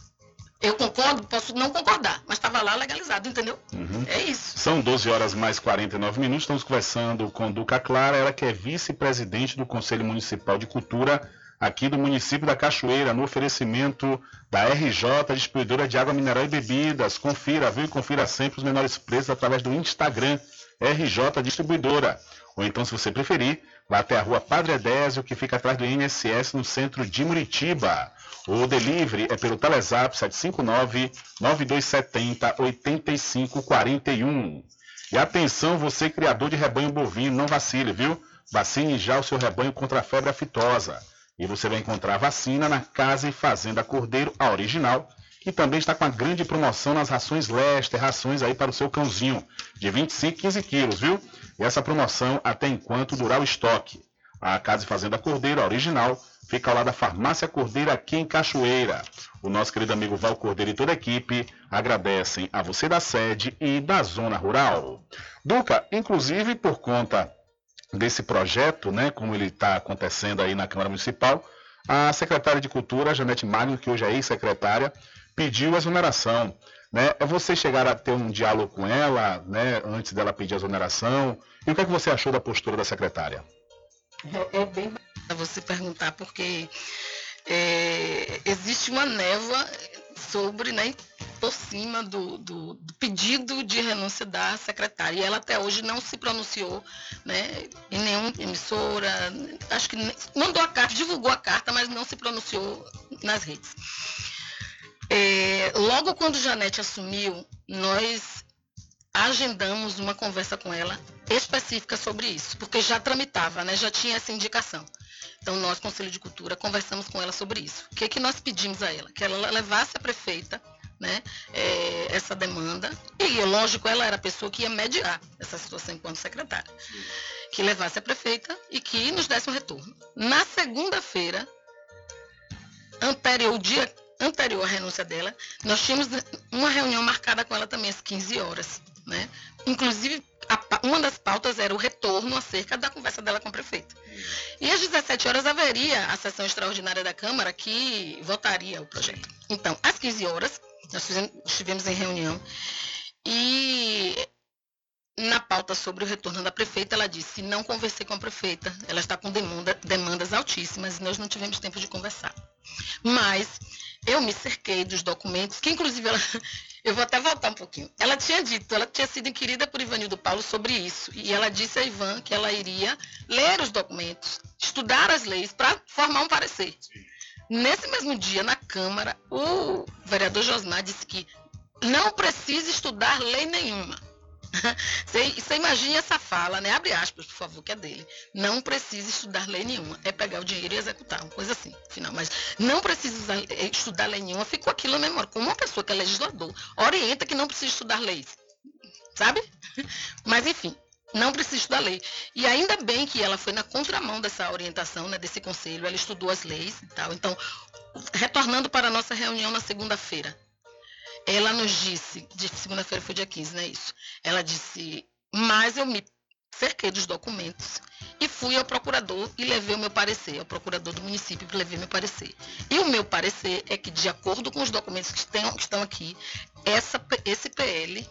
Eu concordo, posso não concordar, mas estava lá legalizado, entendeu? Uhum. É isso. São 12 horas mais 49 minutos. Estamos conversando com Duca Clara, ela que é vice-presidente do Conselho Municipal de Cultura aqui do município da Cachoeira, no oferecimento da RJ, distribuidora de água mineral e bebidas. Confira, viu? Confira sempre os menores preços através do Instagram RJ Distribuidora. Ou então, se você preferir, vá até a rua Padre Edésio, que fica atrás do INSS, no centro de Muritiba. O delivery é pelo Telezap 759-9270-8541. E atenção, você criador de rebanho bovino, não vacile, viu? Vacine já o seu rebanho contra a febre aftosa. E você vai encontrar a vacina na Casa e Fazenda Cordeiro, a original, que também está com a grande promoção nas rações Lester, rações aí para o seu cãozinho, de 25 15 quilos, viu? E essa promoção até enquanto durar o estoque. A Casa e Fazenda Cordeiro, a original, fica ao lado da Farmácia Cordeiro aqui em Cachoeira. O nosso querido amigo Val Cordeiro e toda a equipe agradecem a você da sede e da zona rural. Duca, inclusive por conta desse projeto, né, como ele está acontecendo aí na Câmara Municipal, a secretária de Cultura, Janete Magno, que hoje é ex-secretária, pediu exoneração. Né? É você chegar a ter um diálogo com ela, né, antes dela pedir a exoneração. E o que, é que você achou da postura da secretária? É, é bem você perguntar, porque é, existe uma névoa sobre, né, por cima do, do, do, pedido de renúncia da secretária. E ela até hoje não se pronunciou né, em nenhuma emissora, acho que mandou a carta, divulgou a carta, mas não se pronunciou nas redes. É, logo quando Janete assumiu, nós agendamos uma conversa com ela específica sobre isso, porque já tramitava, né, já tinha essa indicação. Então, nós, Conselho de Cultura, conversamos com ela sobre isso. O que, que nós pedimos a ela? Que ela levasse a prefeita né, é, essa demanda. E, lógico, ela era a pessoa que ia mediar essa situação enquanto secretária. Que levasse a prefeita e que nos desse um retorno. Na segunda-feira, anterior, dia anterior à renúncia dela, nós tínhamos uma reunião marcada com ela também às 15 horas. Né? Inclusive, a, uma das pautas era o retorno acerca da conversa dela com o prefeito. E às 17 horas haveria a sessão extraordinária da Câmara que votaria o projeto. Então, às 15 horas, nós fizemos, estivemos em reunião e na pauta sobre o retorno da prefeita, ela disse: não conversei com a prefeita, ela está com demanda, demandas altíssimas e nós não tivemos tempo de conversar. Mas eu me cerquei dos documentos, que inclusive ela, eu vou até voltar um pouquinho. Ela tinha dito, ela tinha sido inquirida por Ivanildo Paulo sobre isso. E ela disse a Ivan que ela iria ler os documentos, estudar as leis para formar um parecer. Nesse mesmo dia, na Câmara, o vereador Josmar disse que não precisa estudar lei nenhuma. Você, imagina essa fala, né? Abre aspas, por favor, que é dele. Não precisa estudar lei nenhuma. É pegar o dinheiro e executar, uma coisa assim, final. Mas não precisa eh, estudar lei nenhuma. Ficou aquilo na memória. Como uma pessoa que é legislador, orienta que não precisa estudar leis. Sabe? Mas, enfim, não precisa estudar lei. E ainda bem que ela foi na contramão dessa orientação, né, desse conselho. Ela estudou as leis e tal. Então, retornando para a nossa reunião na segunda-feira ela nos disse, de segunda-feira foi dia 15, não é isso? Ela disse, mas eu me cerquei dos documentos e fui ao procurador e levei o meu parecer, ao procurador do município e levei meu parecer. E o meu parecer é que, de acordo com os documentos que estão, que estão aqui, essa, esse PL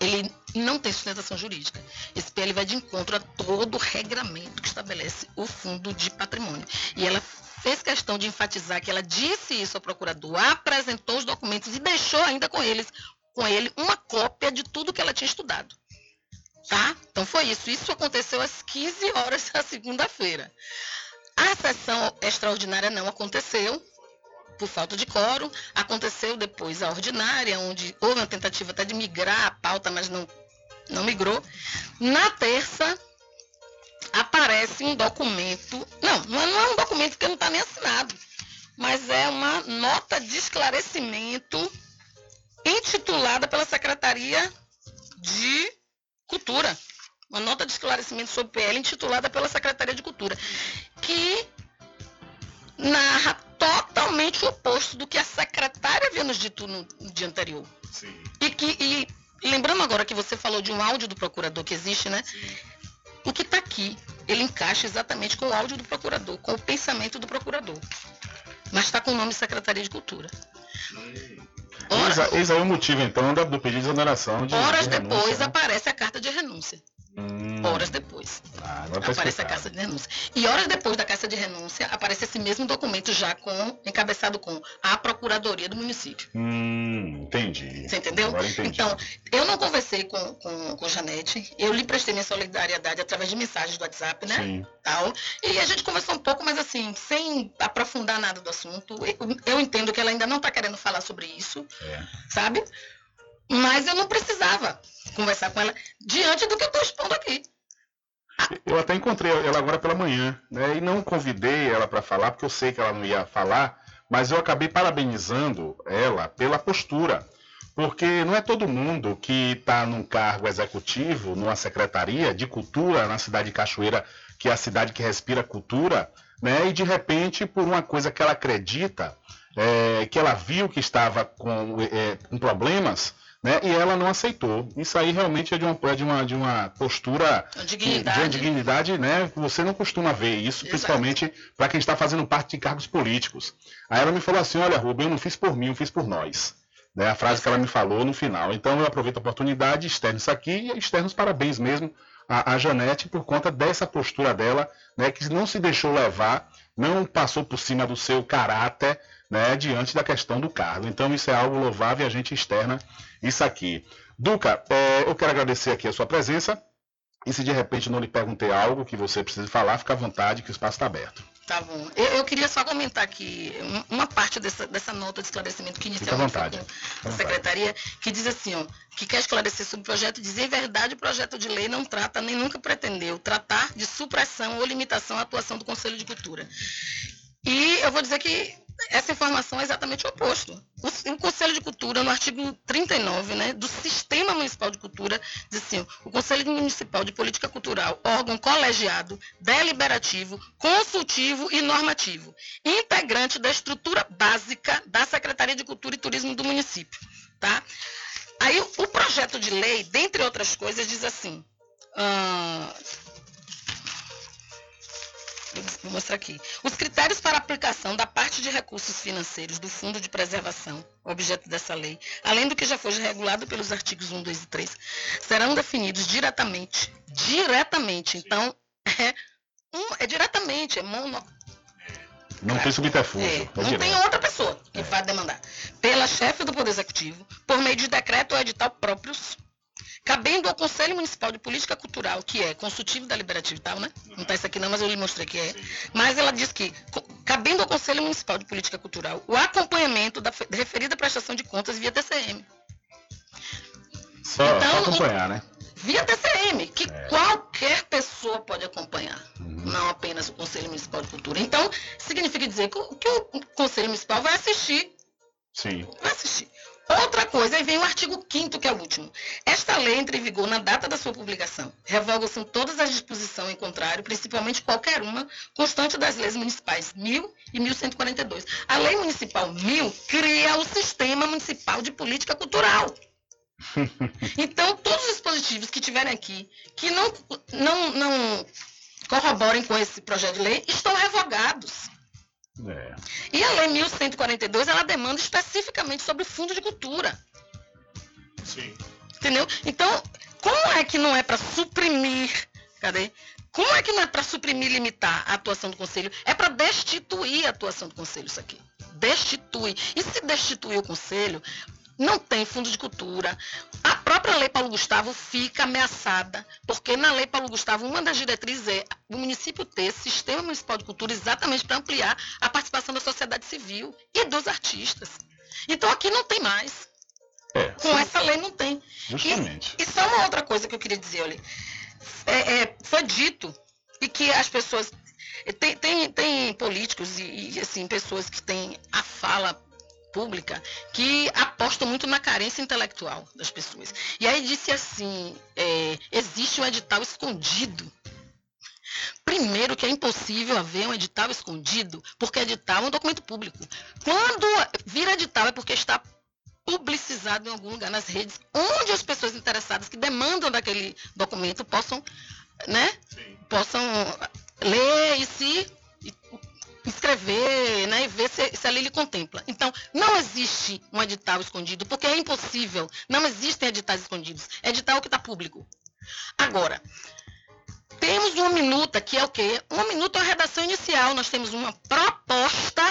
ele não tem sustentação jurídica. Esse PL vai de encontro a todo o regramento que estabelece o fundo de patrimônio. E ela fez questão de enfatizar que ela disse isso ao procurador, apresentou os documentos e deixou ainda com eles, com ele uma cópia de tudo que ela tinha estudado. Tá? Então foi isso. Isso aconteceu às 15 horas da segunda-feira. A sessão extraordinária não aconteceu, por falta de quórum. Aconteceu depois a ordinária, onde houve uma tentativa até de migrar a pauta, mas não não migrou. Na terça, aparece um documento. Não, não é, é um documento que não está nem assinado, mas é uma nota de esclarecimento intitulada pela Secretaria de Cultura. Uma nota de esclarecimento sobre PL intitulada pela Secretaria de Cultura, que narra totalmente o oposto do que a secretária havia nos dito no, no dia anterior. Sim. E que, e, lembrando agora que você falou de um áudio do procurador que existe, né? Sim. O que está aqui, ele encaixa exatamente com o áudio do procurador, com o pensamento do procurador. Mas está com o nome Secretaria de Cultura. Ora, eis aí o motivo, então, do pedido de exoneração de. Horas de depois né? aparece a carta de renúncia. Hum. Horas depois. Ah, aparece a carta de renúncia. E horas depois da carta de renúncia, aparece esse mesmo documento já com, encabeçado com a Procuradoria do município. Hum, entendi. Você entendeu? Entendi. Então, eu não conversei com, com, com Janete, eu lhe prestei minha solidariedade através de mensagens do WhatsApp, né? Sim. Tal. E a gente conversou um pouco, mas assim, sem aprofundar nada do assunto. Eu, eu entendo que ela ainda não está querendo falar sobre isso, É. sabe? Mas eu não precisava conversar com ela diante do que eu estou expondo aqui. Eu até encontrei ela agora pela manhã, né? E não convidei ela para falar, porque eu sei que ela não ia falar, mas eu acabei parabenizando ela pela postura. Porque não é todo mundo que está num cargo executivo, numa secretaria de cultura na cidade de Cachoeira, que é a cidade que respira cultura, né? E de repente, por uma coisa que ela acredita, é, que ela viu que estava com, é, com problemas, né? E ela não aceitou. Isso aí realmente é de uma, é de uma, de uma postura dignidade. de uma dignidade, né? Você não costuma ver isso, Exato. principalmente para quem está fazendo parte de cargos políticos. Aí ela me falou assim: olha, Rubem, eu não fiz por mim, eu fiz por nós. Né? A frase que ela me falou no final. Então eu aproveito a oportunidade, externo isso aqui e externo os parabéns mesmo à, à Janete por conta dessa postura dela, né? Que não se deixou levar, não passou por cima do seu caráter, né? Diante da questão do cargo. Então isso é algo louvável e a gente externa isso aqui. Duca, é, eu quero agradecer aqui a sua presença. E se de repente não lhe perguntei algo que você precisa falar, fica à vontade que o espaço está aberto. Tá bom. Eu, eu queria só comentar aqui um- uma parte dessa, dessa nota de esclarecimento que Fica à inicialmente foi vontade. com a vontade. secretaria, que diz assim, ó, que quer esclarecer sobre o projeto, diz em verdade o projeto de lei não trata, nem nunca pretendeu, tratar de supressão ou limitação à atuação do Conselho de Cultura. E eu vou dizer que essa informação é exatamente o oposto. O, o Conselho de Cultura, no artigo 39 né, do Sistema Municipal de Cultura, diz assim: o Conselho Municipal de Política Cultural, órgão colegiado, deliberativo, consultivo e normativo, integrante da estrutura básica da Secretaria de Cultura e Turismo do município. Tá? Aí o projeto de lei, dentre outras coisas, diz assim. ah, Vou mostrar aqui. Os critérios para aplicação da parte de recursos financeiros do Fundo de Preservação, objeto dessa lei, além do que já foi regulado pelos artigos 1, 2 e 3, serão definidos diretamente. Diretamente. Então, é, um- é diretamente, é mono, Não tem subterfúgio. é, é não direto. tem outra pessoa que vai demandar. Pela chefe do Poder Executivo, por meio de decreto ou edital próprios, cabendo ao Conselho Municipal de Política Cultural, que é consultivo da Liberativa e tal, né? Não está isso aqui não, mas eu lhe mostrei que é. Mas ela diz que, cabendo ao Conselho Municipal de Política Cultural, o acompanhamento da fe- referida prestação de contas via TCM. Só, Então, só acompanhar, né? Via TCM, que É. qualquer pessoa pode acompanhar, Uhum. não apenas o Conselho Municipal de Cultura. Então, significa dizer que o Conselho Municipal vai assistir Sim. vai assistir. Outra coisa, aí vem o artigo 5 que é o último. Esta lei entra em vigor na data da sua publicação. Revogam-se todas as disposições em contrário, principalmente qualquer uma, constante das leis municipais 1000 e 1142. A lei municipal 1000 cria o sistema municipal de política cultural. Então, todos os dispositivos que tiverem aqui, que não, não, não corroborem com esse projeto de lei, estão revogados. É. E a Lei 1142, ela demanda especificamente sobre o Fundo de Cultura. Sim. Entendeu? Então, como é que não é para suprimir? Cadê? Como é que não é para suprimir e limitar a atuação do Conselho? É para destituir a atuação do Conselho, isso aqui. Destitui. E se destituir o Conselho, não tem fundo de cultura. A própria Lei Paulo Gustavo fica ameaçada, porque na Lei Paulo Gustavo, uma das diretrizes é o município ter sistema municipal de cultura exatamente para ampliar a participação da sociedade civil e dos artistas. Então aqui não tem mais. É, Com essa lei não tem. Justamente. E, e só uma outra coisa que eu queria dizer, olha. É, é, foi dito e que as pessoas. Tem, tem, tem políticos e, e, assim, pessoas que têm a fala pública que apostam muito na carência intelectual das pessoas. E aí disse assim, é, existe um edital escondido. Primeiro que é impossível haver um edital escondido, porque edital é um documento público. Quando vira edital é porque está publicizado em algum lugar nas redes, onde as pessoas interessadas que demandam daquele documento possam, né, possam ler e se escrever, né, e ver se, se ali ele contempla. Então, não existe um edital escondido, porque é impossível. Não existem editais escondidos. Edital é o que está público. Agora, temos uma minuta, que é o quê? Uma minuta é a redação inicial. Nós temos uma proposta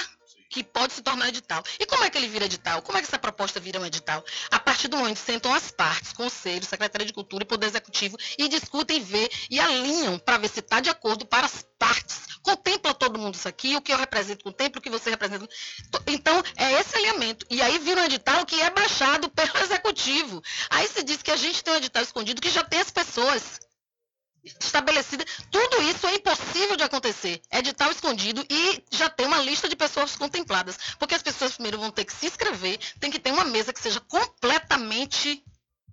que pode se tornar edital. E como é que ele vira edital? Como é que essa proposta vira um edital? A partir do momento sentam as partes, Conselho, Secretaria de Cultura e Poder Executivo, e discutem, vê e alinham para ver se está de acordo para as partes. Contempla todo mundo isso aqui, o que eu represento contempla, o que você representa. Então, é esse alinhamento. E aí vira um edital que é baixado pelo Executivo. Aí se diz que a gente tem um edital escondido que já tem as pessoas estabelecida. Tudo isso é impossível de acontecer. É edital escondido e já tem uma lista de pessoas contempladas. Porque as pessoas primeiro vão ter que se inscrever, tem que ter uma mesa que seja completamente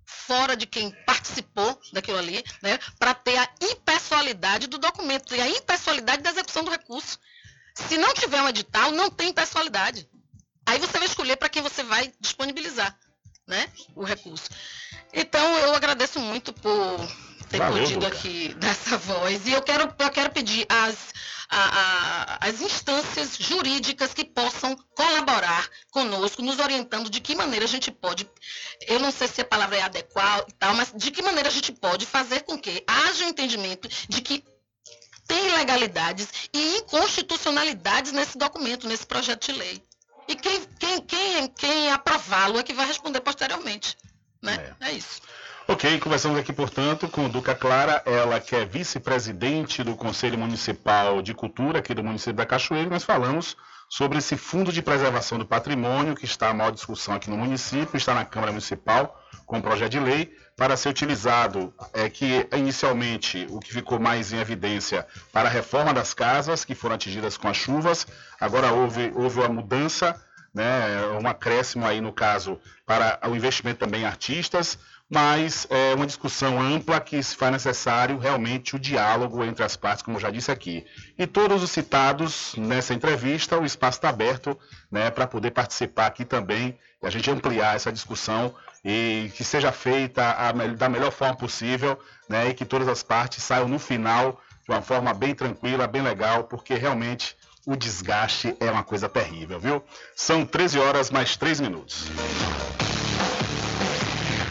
fora de quem participou daquilo ali, né, para ter a impessoalidade do documento e a impessoalidade da execução do recurso. Se não tiver um edital, não tem impessoalidade. Aí você vai escolher para quem você vai disponibilizar né, o recurso. Então, eu agradeço muito por ter Valeu, podido Luca. aqui dessa voz. E eu quero, eu quero pedir às, a- a- às instâncias jurídicas que possam colaborar conosco, nos orientando de que maneira a gente pode, eu não sei se a palavra é adequar e tal, mas de que maneira a gente pode fazer com que haja um entendimento de que tem ilegalidades e inconstitucionalidades nesse documento, nesse projeto de lei. E quem, quem, quem, quem aprová-lo é que vai responder posteriormente. Né? É, isso. Ok, conversamos aqui, portanto, com Duca Clara, ela que é vice-presidente do Conselho Municipal de Cultura aqui do município da Cachoeira. Nós falamos sobre esse Fundo de Preservação do Patrimônio, que está a maior discussão aqui no município, está na Câmara Municipal com um projeto de lei para ser utilizado, é que inicialmente o que ficou mais em evidência para a reforma das casas que foram atingidas com as chuvas, agora houve, houve uma mudança, né, um acréscimo aí no caso para o investimento também em artistas, mas é uma discussão ampla que se faz necessário realmente o diálogo entre as partes, como já disse aqui. E todos os citados nessa entrevista, o espaço está aberto né, para poder participar aqui também e a gente ampliar essa discussão e que seja feita a da melhor forma possível né, e que todas as partes saiam no final de uma forma bem tranquila, bem legal, porque realmente o desgaste é uma coisa terrível, viu? São 13 horas mais 3 minutos.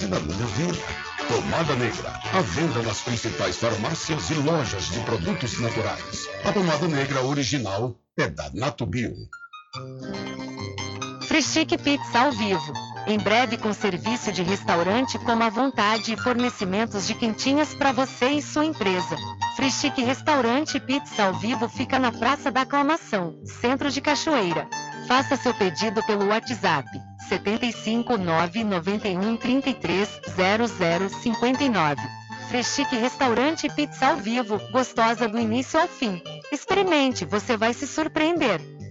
da minha vida. Pomada Negra, à venda nas principais farmácias e lojas de produtos naturais. A pomada negra original é da Natubio. Frischique Pizza ao vivo. Em breve com serviço de restaurante como à vontade e fornecimentos de quentinhas para você e sua empresa. Frischique Restaurante Pizza ao vivo fica na Praça da Aclamação, Centro de Cachoeira. Faça seu pedido pelo WhatsApp 75 991 33 00 59. Freschique Restaurante Pizza ao vivo, gostosa do início ao fim. Experimente, você vai se surpreender.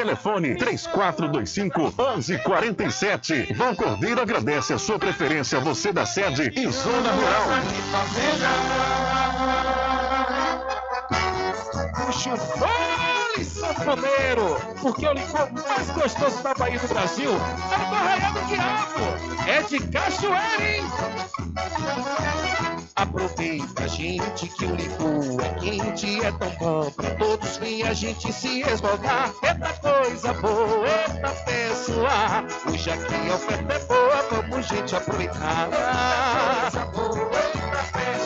Telefone 3425 1147. Vão Cordeiro agradece a sua preferência, você da sede e zona rural. Puxa o fole, sanfoneiro, porque o licor mais gostoso da Bahia do Brasil é do Arraial do Quiabo. É de cachoeira, hein? Aproveita, gente, que o licor é quente, é tão bom pra todos vir a gente se esmogar. Eita coisa boa, eita pessoa, hoje aqui a oferta é boa, vamos gente aproveitar. Eita coisa boa, eita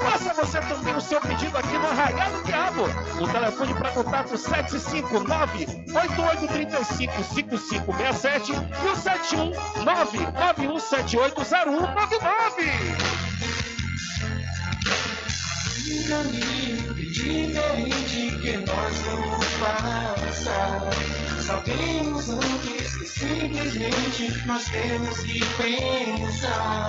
Faça você também o seu pedido aqui no Arraial do Diabo. O telefone para contato 759-8835-5567 e o 719-9178-0199. Diferente, diferente que nós vamos passar. Sabemos antes que simplesmente nós temos que pensar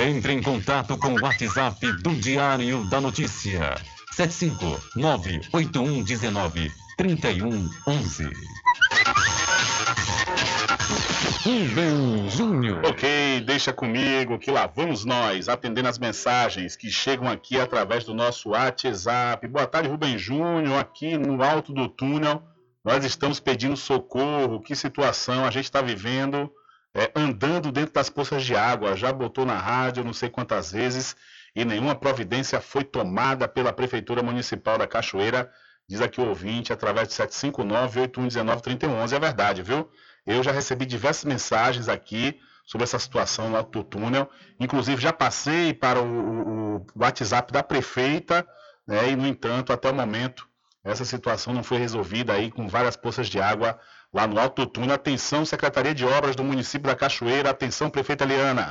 Entre em contato com o WhatsApp do Diário da Notícia. 759-8119-3111. Rubem Júnior. Ok, deixa comigo que lá vamos nós, atendendo as mensagens que chegam aqui através do nosso WhatsApp. Boa tarde, Rubem Júnior, aqui no alto do túnel. Nós estamos pedindo socorro, que situação a gente está vivendo é, andando dentro das poças de água. Já botou na rádio não sei quantas vezes e nenhuma providência foi tomada pela Prefeitura Municipal da Cachoeira. Diz aqui o ouvinte, através de 759-8119-3111. É verdade, viu? Eu já recebi diversas mensagens aqui sobre essa situação no Alto Túnel. Inclusive, já passei para o, o WhatsApp da prefeita, né, e, no entanto, até o momento, essa situação não foi resolvida aí com várias poças de água lá no Alto Túnel. Atenção, Secretaria de Obras do município da Cachoeira. Atenção, prefeita Liana.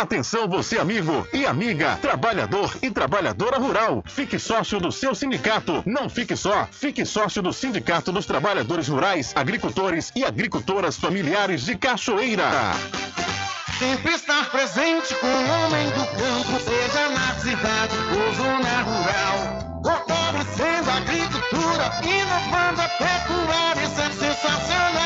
Atenção você amigo e amiga, trabalhador e trabalhadora rural. Fique sócio do seu sindicato. Não fique só, fique sócio do Sindicato dos Trabalhadores Rurais, Agricultores e Agricultoras Familiares de Cachoeira. Sempre estar presente com o homem do campo, seja na cidade ou zona rural. Fortalecendo a agricultura, inovando a pecuária, isso é sensacional.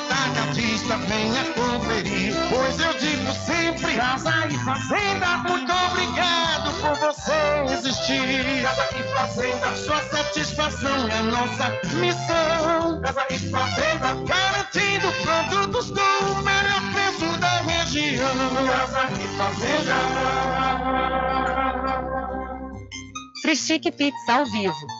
Atacadista, venha conferir. Pois eu digo sempre, casa e fazenda, muito obrigado por você existir. Casa e fazenda, sua satisfação é nossa missão. Casa e fazenda, garantindo produtos com o melhor preço da região. Casa e fazenda. Frischique Pizza ao vivo.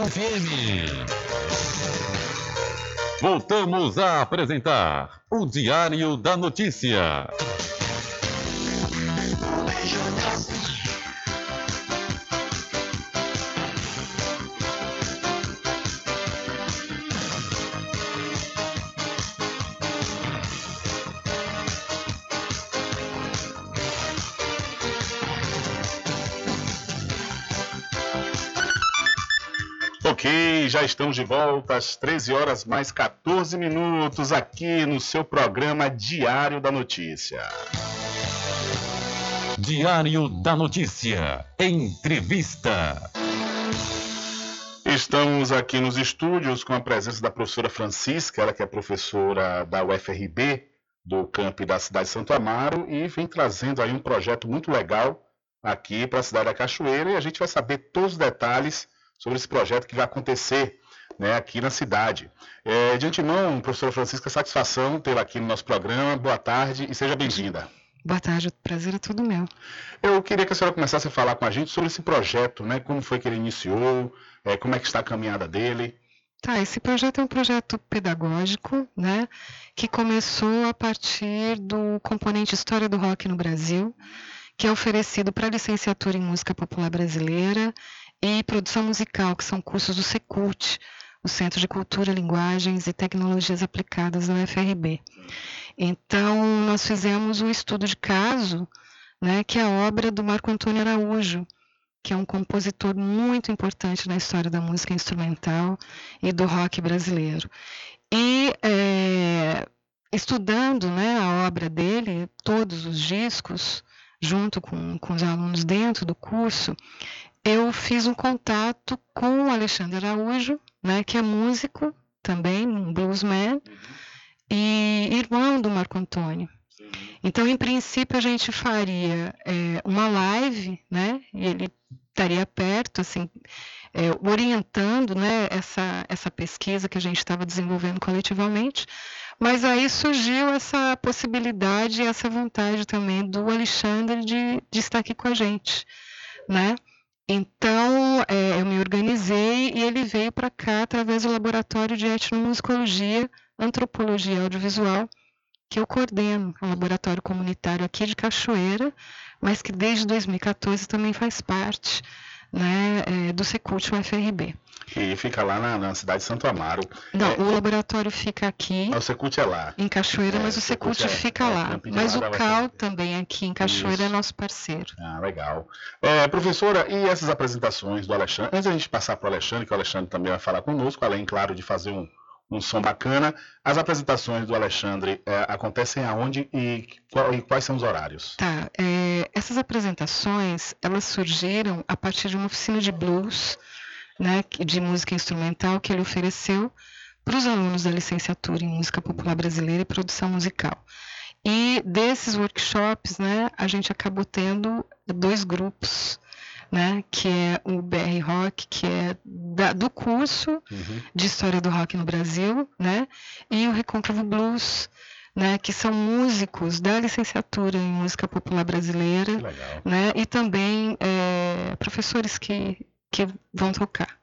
FM. Voltamos a apresentar o Diário da Notícia. Já estamos de volta às 13 horas mais 14 minutos aqui no seu programa Diário da Notícia. Diário da Notícia. Entrevista. Estamos aqui nos estúdios com a presença da professora Francisca, ela que é professora da UFRB, do campo da cidade de Santo Amaro, e vem trazendo aí um projeto muito legal aqui para a cidade da Cachoeira, e a gente vai saber todos os detalhes sobre esse projeto que vai acontecer né, aqui na cidade. É, de antemão, professora Francisca, satisfação tê-la aqui no nosso programa. Boa tarde e seja bem-vinda. Boa tarde, o prazer é todo meu. Eu queria que a senhora começasse a falar com a gente sobre esse projeto, né? Como foi que ele iniciou, é, como é que está a caminhada dele. Tá, esse projeto é um projeto pedagógico, né? Que começou a partir do componente História do Rock no Brasil, que é oferecido para a licenciatura em Música Popular Brasileira e produção musical, que são cursos do Secult, o Centro de Cultura, Linguagens e Tecnologias Aplicadas da UFRB. Então, nós fizemos um estudo de caso, né, que é a obra do Marco Antônio Araújo, que é um compositor muito importante na história da música instrumental e do rock brasileiro. E é, estudando né, a obra dele, todos os discos, junto com, com os alunos dentro do curso, eu fiz um contato com o Alexandre Araújo, né, que é músico também, um bluesman, e irmão do Marco Antônio. Então, em princípio, a gente faria é, uma live, né, e ele estaria perto, assim, é, orientando né, essa, essa pesquisa que a gente estava desenvolvendo coletivamente, mas aí surgiu essa possibilidade e essa vontade também do Alexandre de, de estar aqui com a gente, né? Então, é, eu me organizei e ele veio para cá através do Laboratório de Etnomusicologia, Antropologia Audiovisual, que eu coordeno, um laboratório comunitário aqui de Cachoeira, mas que desde 2014 também faz parte né, é, do Secult UFRB. E fica lá na, na, cidade de Santo Amaro. Não, é, o laboratório fica aqui. O Secult é lá. Em Cachoeira, é, mas o Secult é, fica é lá. Mas o CAL também aqui em Cachoeira Isso. é nosso parceiro. Ah, legal. É, professora, e essas apresentações do Alexandre? Antes da gente passar para o Alexandre, que o Alexandre também vai falar conosco, além, claro, de fazer um, um som bacana. As apresentações do Alexandre é, acontecem aonde e, e, quais são os horários? Tá, é, essas apresentações elas surgiram a partir de uma oficina de blues, né, de música instrumental que ele ofereceu para os alunos da licenciatura em música popular brasileira e produção musical. E desses workshops, né, a gente acabou tendo dois grupos né, que é o BR Rock, que é da, do curso uhum. de História do Rock no Brasil, né, e o Recôncavo Blues, né, que são músicos da licenciatura em música popular brasileira, né, e também é, professores que, que vão tocar,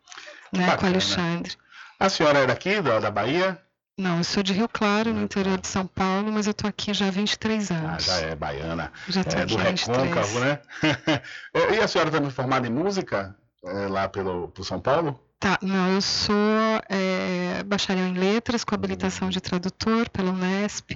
né, com o Alexandre. A senhora é daqui, da, da Bahia? Não, eu sou de Rio Claro, no interior de São Paulo, mas eu estou aqui já há 23 ah, anos. Ah, já é baiana. Já estou é, aqui do Recôncavo, né? e a senhora também formada em música é, lá pelo, por São Paulo? Tá, não, eu sou é, bacharel em letras com habilitação de tradutor pela Unesp.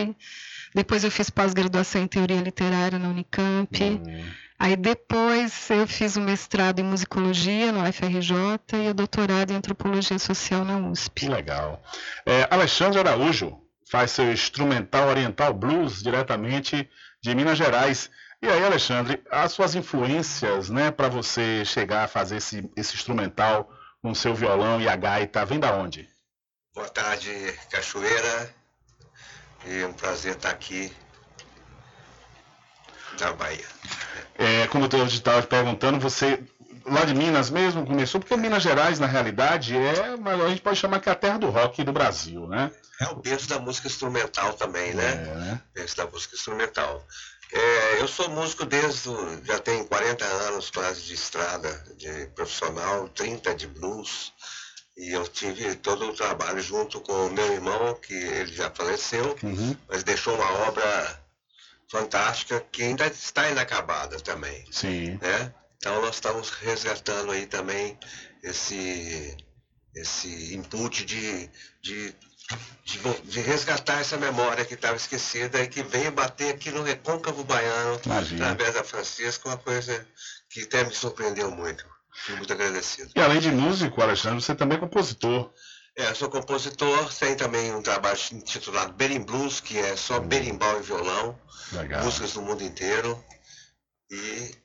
Depois eu fiz pós-graduação em teoria literária na Unicamp. Uhum. Aí depois eu fiz o mestrado em musicologia no UFRJ e o doutorado em antropologia social na USP. Que legal. É, Alexandre Araújo faz seu instrumental oriental blues diretamente de Minas Gerais. E aí, Alexandre, as suas influências, né, para você chegar a fazer esse, esse instrumental com seu violão e a gaita. Vem da onde? Boa tarde, Cachoeira. E é um prazer estar aqui na Bahia. É, como eu estava perguntando, você lá de Minas mesmo começou, porque Minas Gerais, na realidade, é, mas a gente pode chamar que é a terra do rock do Brasil, né? É o berço da música instrumental também, né? É, né? Berço da música instrumental. É, eu sou músico desde, já tenho 40 anos quase de estrada, de profissional, 30 de blues. E eu tive todo o trabalho junto com o meu irmão, que ele já faleceu, Uhum. mas deixou uma obra fantástica que ainda está inacabada também. Sim. né? Então nós estamos resgatando aí também esse, esse input de, de, de, de resgatar essa memória que estava esquecida e que veio bater aqui no recôncavo baiano, Imagina. através da Francisca, uma coisa que até me surpreendeu muito. Fico muito agradecido. E além de músico, Alexandre, você também é compositor. É, sou compositor, tem também um trabalho intitulado Berim Blues, que é só berimbau e violão, Legal. músicas do mundo inteiro. E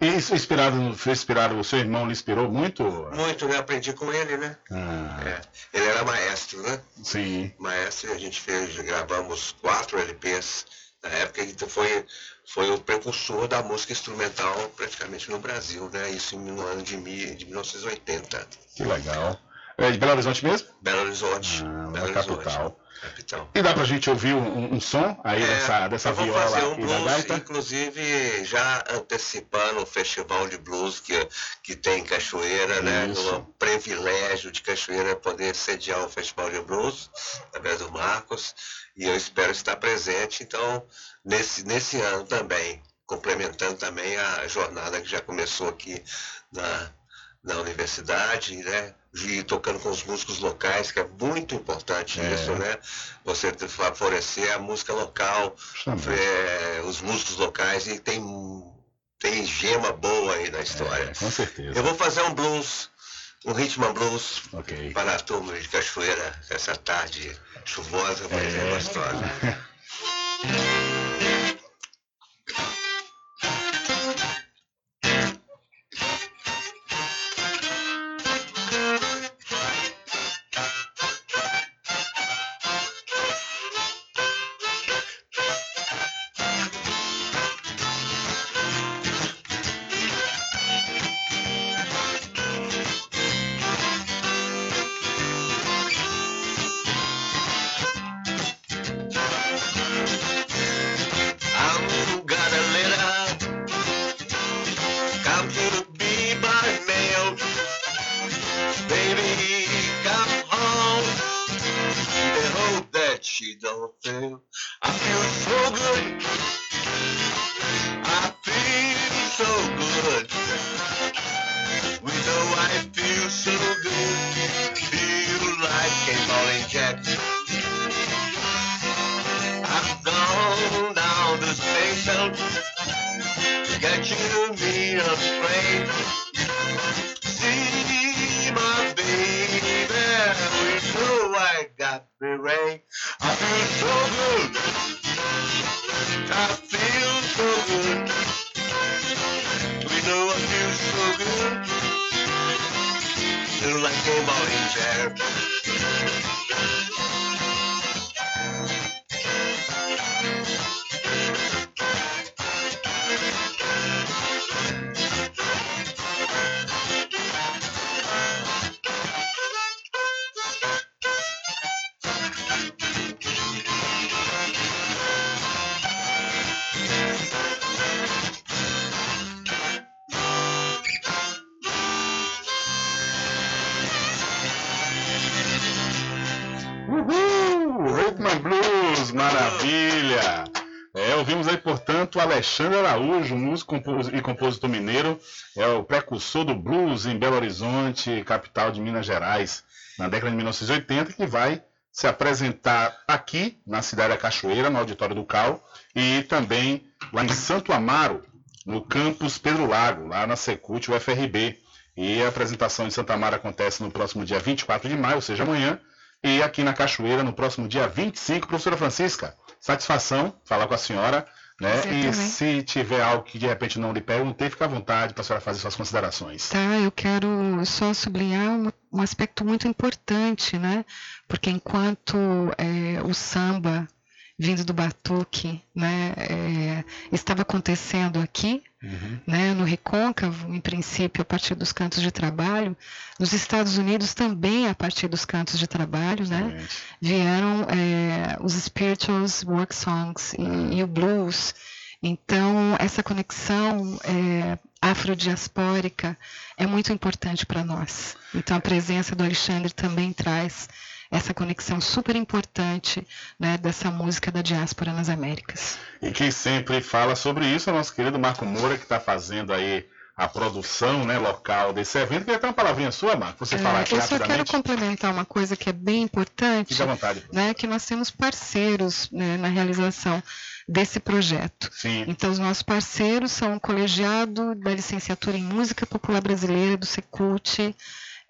E isso inspirado, no- foi inspirado, o seu irmão lhe inspirou muito? muito, né? Aprendi com ele, né? Ah, É, ele era maestro, né? Sim. Maestro, e a gente fez, gravamos quatro LPs na época, então foi, foi o precursor da música instrumental praticamente no Brasil, né? Isso no ano de, de 1980. Que legal. É de Belo Horizonte mesmo? Belo Horizonte. Ah, Belo na capital. Horizonte, capital. E dá pra gente ouvir um, um som aí dessa, dessa É, eu vou viola fazer um blues, gaita? inclusive já antecipando o festival de blues que, que tem em Cachoeira, né? Isso. Um privilégio de Cachoeira poder sediar o festival de blues, através do Marcos, e eu espero estar presente, então, nesse, nesse ano também, complementando também a jornada que já começou aqui na, na universidade, né? E tocando com os músicos locais, que é muito importante É. isso, né? Você favorecer a música local, é, os músicos locais, e tem, tem gema boa aí na história. É, com certeza. Eu vou fazer um blues, um and blues Ok. para a turma de Cachoeira, essa tarde chuvosa, mas é, É. gostosa. jack. I've gone down the station to get you me a train. See my baby, we know I got the rain. I feel so good. Araújo, músico e compositor mineiro, é o precursor do blues em Belo Horizonte, capital de Minas Gerais, na década de 1980, que vai se apresentar aqui, na cidade da Cachoeira, no Auditório do Cal, e também lá em Santo Amaro, no campus Pedro Lago, lá na Secult, UFRB. E a apresentação em Santa Amaro acontece no próximo dia 24 de maio, ou seja, amanhã, e aqui na Cachoeira no próximo dia 25. Professora Francisca, satisfação falar com a senhora. Né? E se tiver algo que de repente não lhe perguntei, fica à vontade para a senhora fazer suas considerações. Tá, eu quero só sublinhar o um aspecto muito importante, né? Porque enquanto é, o samba vindo do batuque, né, é, estava acontecendo aqui, uhum. né, no Recôncavo, em princípio a partir dos cantos de trabalho, nos Estados Unidos também a partir dos cantos de trabalho, né, vieram é, os spirituals, work songs e, e, o blues. Então essa conexão é, afrodiaspórica é muito importante para nós. Então a presença do Alexandre também traz essa conexão super importante né, dessa música da diáspora nas Américas. E quem sempre fala sobre isso é o nosso querido Marco Moura, que está fazendo aí a produção né, local desse evento. Queria ter uma palavrinha sua, Marco, você é, falar aqui Eu só quero complementar uma coisa que é bem importante. Fique à vontade. Né, que nós temos parceiros né, na realização desse projeto. Sim. Então, os nossos parceiros são o Colegiado da Licenciatura em Música Popular Brasileira, do Secult,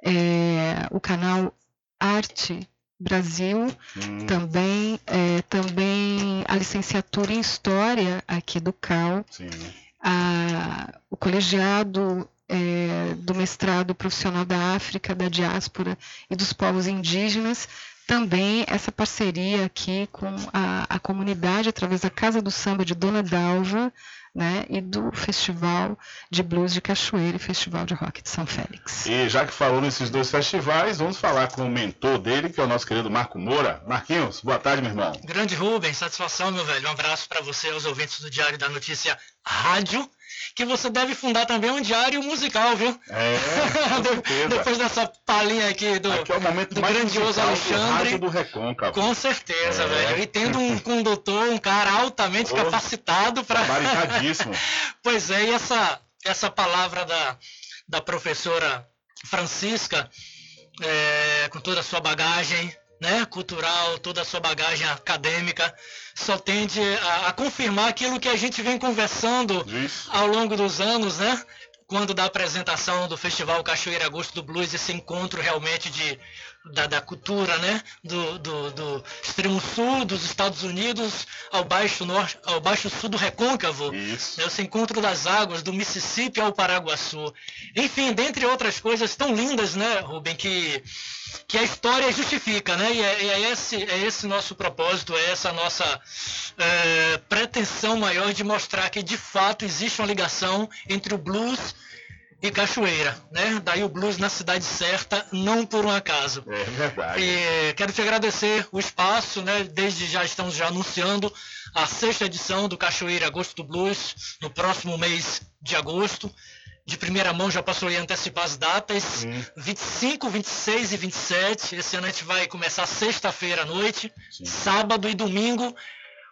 é, o canal Arte Brasil, hum. também, é, também a licenciatura em História aqui do CAL, a, o colegiado é, do mestrado profissional da África, da diáspora e dos povos indígenas, também essa parceria aqui com a, a comunidade através da Casa do Samba de Dona Dalva, né, e do Festival de Blues de Cachoeira e Festival de Rock de São Félix. E já que falou nesses dois festivais, vamos falar com o mentor dele, que é o nosso querido Marco Moura. Marquinhos, boa tarde, meu irmão. Grande Rubens, satisfação, meu velho. Um abraço para você aos ouvintes do Diário da Notícia Rádio que você deve fundar também um diário musical, viu? É, de, Depois dessa palhinha aqui do, aqui é o momento do grandioso Alexandre. Do Recôncavo. Com certeza, é. velho. E tendo um condutor, um cara altamente oh, capacitado para. pois é, e essa, essa palavra da, da professora Francisca, é, com toda a sua bagagem, né, cultural, toda a sua bagagem acadêmica, só tende a, a confirmar aquilo que a gente vem conversando Isso. ao longo dos anos, né? Quando da apresentação do Festival Cachoeira Agosto do Blues, esse encontro realmente de, da, da cultura, né? Do, do, do, extremo sul dos Estados Unidos ao baixo norte, ao baixo sul do Recôncavo, Isso. Né? esse encontro das águas do Mississippi ao Paraguaçu. Enfim, dentre outras coisas tão lindas, né, Rubem, que que a história justifica, né? E é, é, esse, é esse nosso propósito, é essa nossa é, pretensão maior de mostrar que de fato existe uma ligação entre o blues e Cachoeira, né? Daí o blues na cidade certa, não por um acaso. É verdade. E quero te agradecer o espaço, né? Desde já estamos já anunciando a sexta edição do Cachoeira Agosto do Blues no próximo mês de agosto de primeira mão já posso antecipar as datas. Sim. 25, 26 e 27. Esse ano a gente vai começar sexta-feira à noite, Sim. sábado e domingo.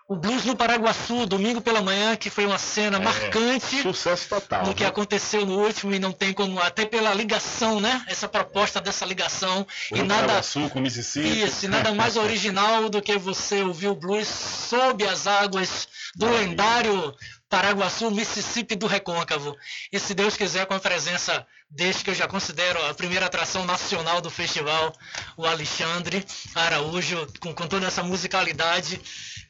O Blues no Paraguaçu, domingo pela manhã, que foi uma cena é, marcante. Sucesso total. No né? que aconteceu no último e não tem como, até pela ligação, né? Essa proposta dessa ligação. O e nada. Paraguaçu com Mississippi. Isso, e nada mais original do que você ouvir o blues sob as águas do lendário Paraguaçu, Mississippi do Recôncavo. E se Deus quiser, com a presença deste que eu já considero a primeira atração nacional do festival, o Alexandre Araújo, com, com toda essa musicalidade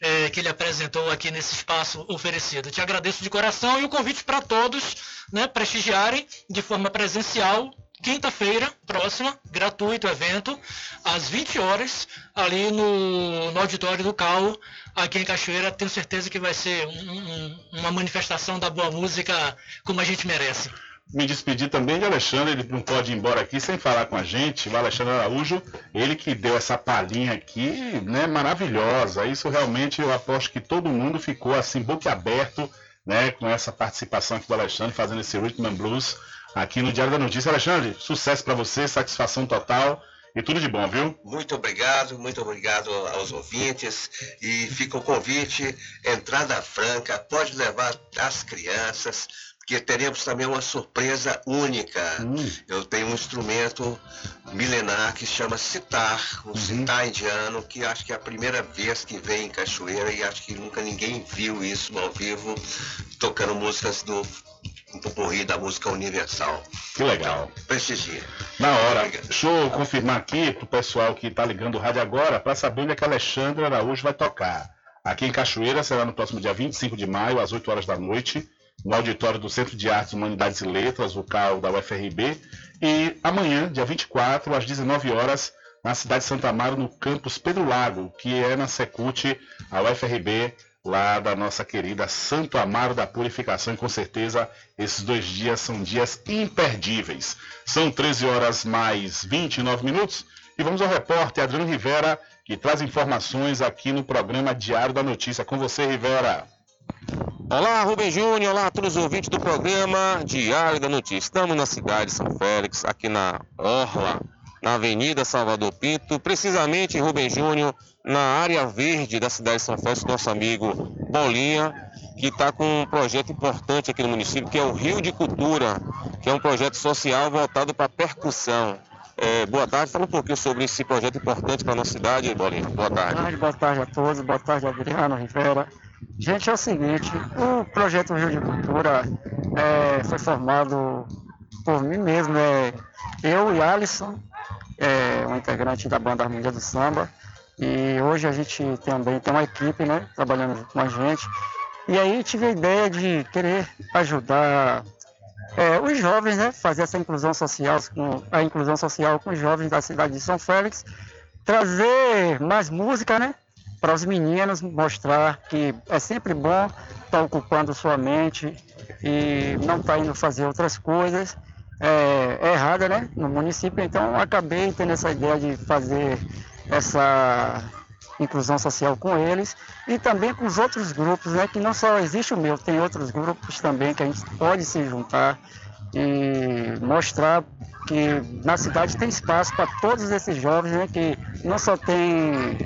é, que ele apresentou aqui nesse espaço oferecido. Te agradeço de coração e o convite para todos né, prestigiarem de forma presencial quinta-feira próxima, gratuito evento, às 20 horas, ali no, no auditório do CAU, aqui em Cachoeira. Tenho certeza que vai ser um, um, uma manifestação da boa música como a gente merece. Me despedir também de Alexandre, ele não pode ir embora aqui sem falar com a gente. O Alexandre Araújo, ele que deu essa palhinha aqui, né, maravilhosa. Isso realmente eu aposto que todo mundo ficou assim, boquiaberto, né, com essa participação aqui do Alexandre, fazendo esse Rhythm and Blues aqui no Diário da Notícia. Alexandre, sucesso para você, satisfação total. E tudo de bom, viu? Muito obrigado, muito obrigado aos ouvintes. E fica o convite, entrada franca, pode levar as crianças, porque teremos também uma surpresa única. Hum. Eu tenho um instrumento milenar que chama citar, um uhum. citar indiano, que acho que é a primeira vez que vem em Cachoeira e acho que nunca ninguém viu isso ao vivo, tocando músicas do um popurri da música universal. Que legal. Então, prestigia. Na hora. Obrigado. Deixa eu confirmar aqui pro pessoal que está ligando o rádio agora para saber onde é que Alexandre Araújo vai tocar. Aqui em Cachoeira será no próximo dia 25 de maio, às 8 horas da noite, no auditório do Centro de Artes, Humanidades e Letras, o CAL da UFRB, e amanhã, dia 24, às 19 horas, na cidade de Santa Amaro, no campus Pedro Lago, que é na Secult, a UFRB, lá da nossa querida Santo Amaro da Purificação. E com certeza esses dois dias são dias imperdíveis. São 13 horas mais 29 minutos e vamos ao repórter Adriano Rivera, que traz informações aqui no programa Diário da Notícia. Com você, Rivera. Olá, Rubem Júnior, olá a todos os ouvintes do programa Diário da Notícia. Estamos na cidade de São Félix, aqui na Orla, na Avenida Salvador Pinto, precisamente, Rubem Júnior, na área verde da cidade de São Félix, nosso amigo Bolinha, que está com um projeto importante aqui no município, que é o Rio de Cultura, que é um projeto social voltado para percussão. É, boa tarde, fala um pouquinho sobre esse projeto importante para a nossa cidade, Bolinha. Boa tarde. Boa tarde, boa tarde a todos, boa tarde Adriano Rivera. Gente, é o seguinte, o projeto Rio de Cultura é, foi formado por mim mesmo, é, eu e Alisson, é, um integrante da banda Harmonia do Samba, e hoje a gente também tem uma equipe, né, trabalhando com a gente. E aí tive a ideia de querer ajudar é, os jovens, né, fazer essa inclusão social, a inclusão social com os jovens da cidade de São Félix, trazer mais música, né, para os meninos, mostrar que é sempre bom estar tá ocupando sua mente e não estar tá indo fazer outras coisas é, é errada, né, no município. Então acabei tendo essa ideia de fazer essa inclusão social com eles e também com os outros grupos, né, que não só existe o meu, tem outros grupos também que a gente pode se juntar e mostrar que na cidade tem espaço para todos esses jovens, né, que não só tem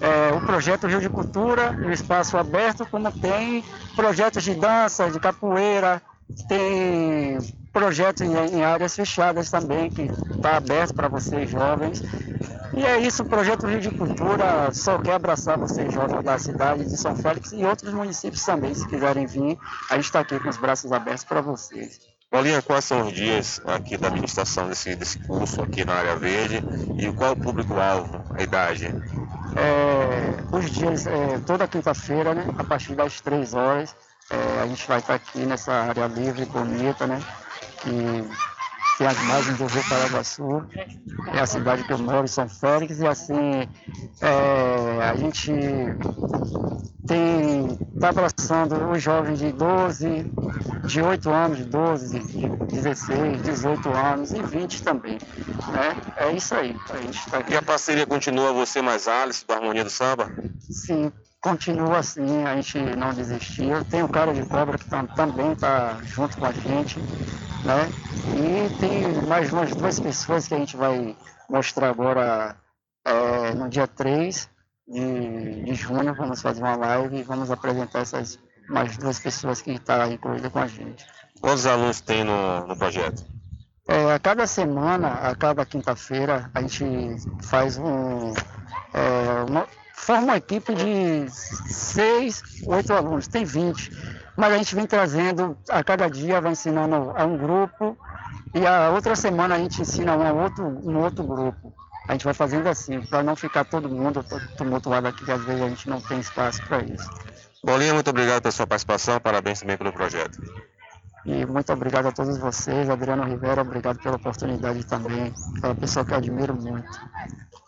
é, o projeto Rio de Cultura, o espaço aberto, como tem projetos de dança, de capoeira, tem projetos em, em áreas fechadas também, que está aberto para vocês jovens. E é isso, o projeto Rio de Cultura só quer abraçar vocês jovens da cidade de São Félix e outros municípios também, se quiserem vir, a gente está aqui com os braços abertos para vocês. Paulinha, quais são os dias aqui da administração desse, desse curso aqui na área verde e qual o público-alvo, a idade? É, os dias, é, toda quinta-feira, né, a partir das 3 horas, é, a gente vai estar aqui nessa área livre, bonita, né, que tem as margens do Rio Paraguaçu, é a cidade que eu moro, São Félix, e assim, é, a gente tem, está abraçando os jovens de 12, de 8 anos, de 12, de 16, 18 anos e 20 também. Né? É isso aí. A gente tá aqui. E a parceria continua você mais Alice, do Harmonia do Samba? Sim, continua assim, a gente não desistiu. Tem o cara de cobra que também está junto com a gente né? E tem mais umas duas pessoas que a gente vai mostrar agora é, no dia 3 de, de junho, vamos fazer uma live e vamos apresentar essas mais duas pessoas que estão tá incluídas com a gente. Quantos alunos tem no, no projeto? É, a cada semana, a cada quinta-feira, a gente faz um. É, uma, forma uma equipe de seis, oito alunos, tem 20 mas a gente vem trazendo, a cada dia vai ensinando a um grupo e a outra semana a gente ensina um outro, um outro grupo. A gente vai fazendo assim, para não ficar todo mundo tumultuado aqui, que às vezes a gente não tem espaço para isso. Bolinha, muito obrigado pela sua participação, parabéns também pelo projeto. E muito obrigado a todos vocês, Adriano Rivera, obrigado pela oportunidade também, é uma pessoa que eu admiro muito.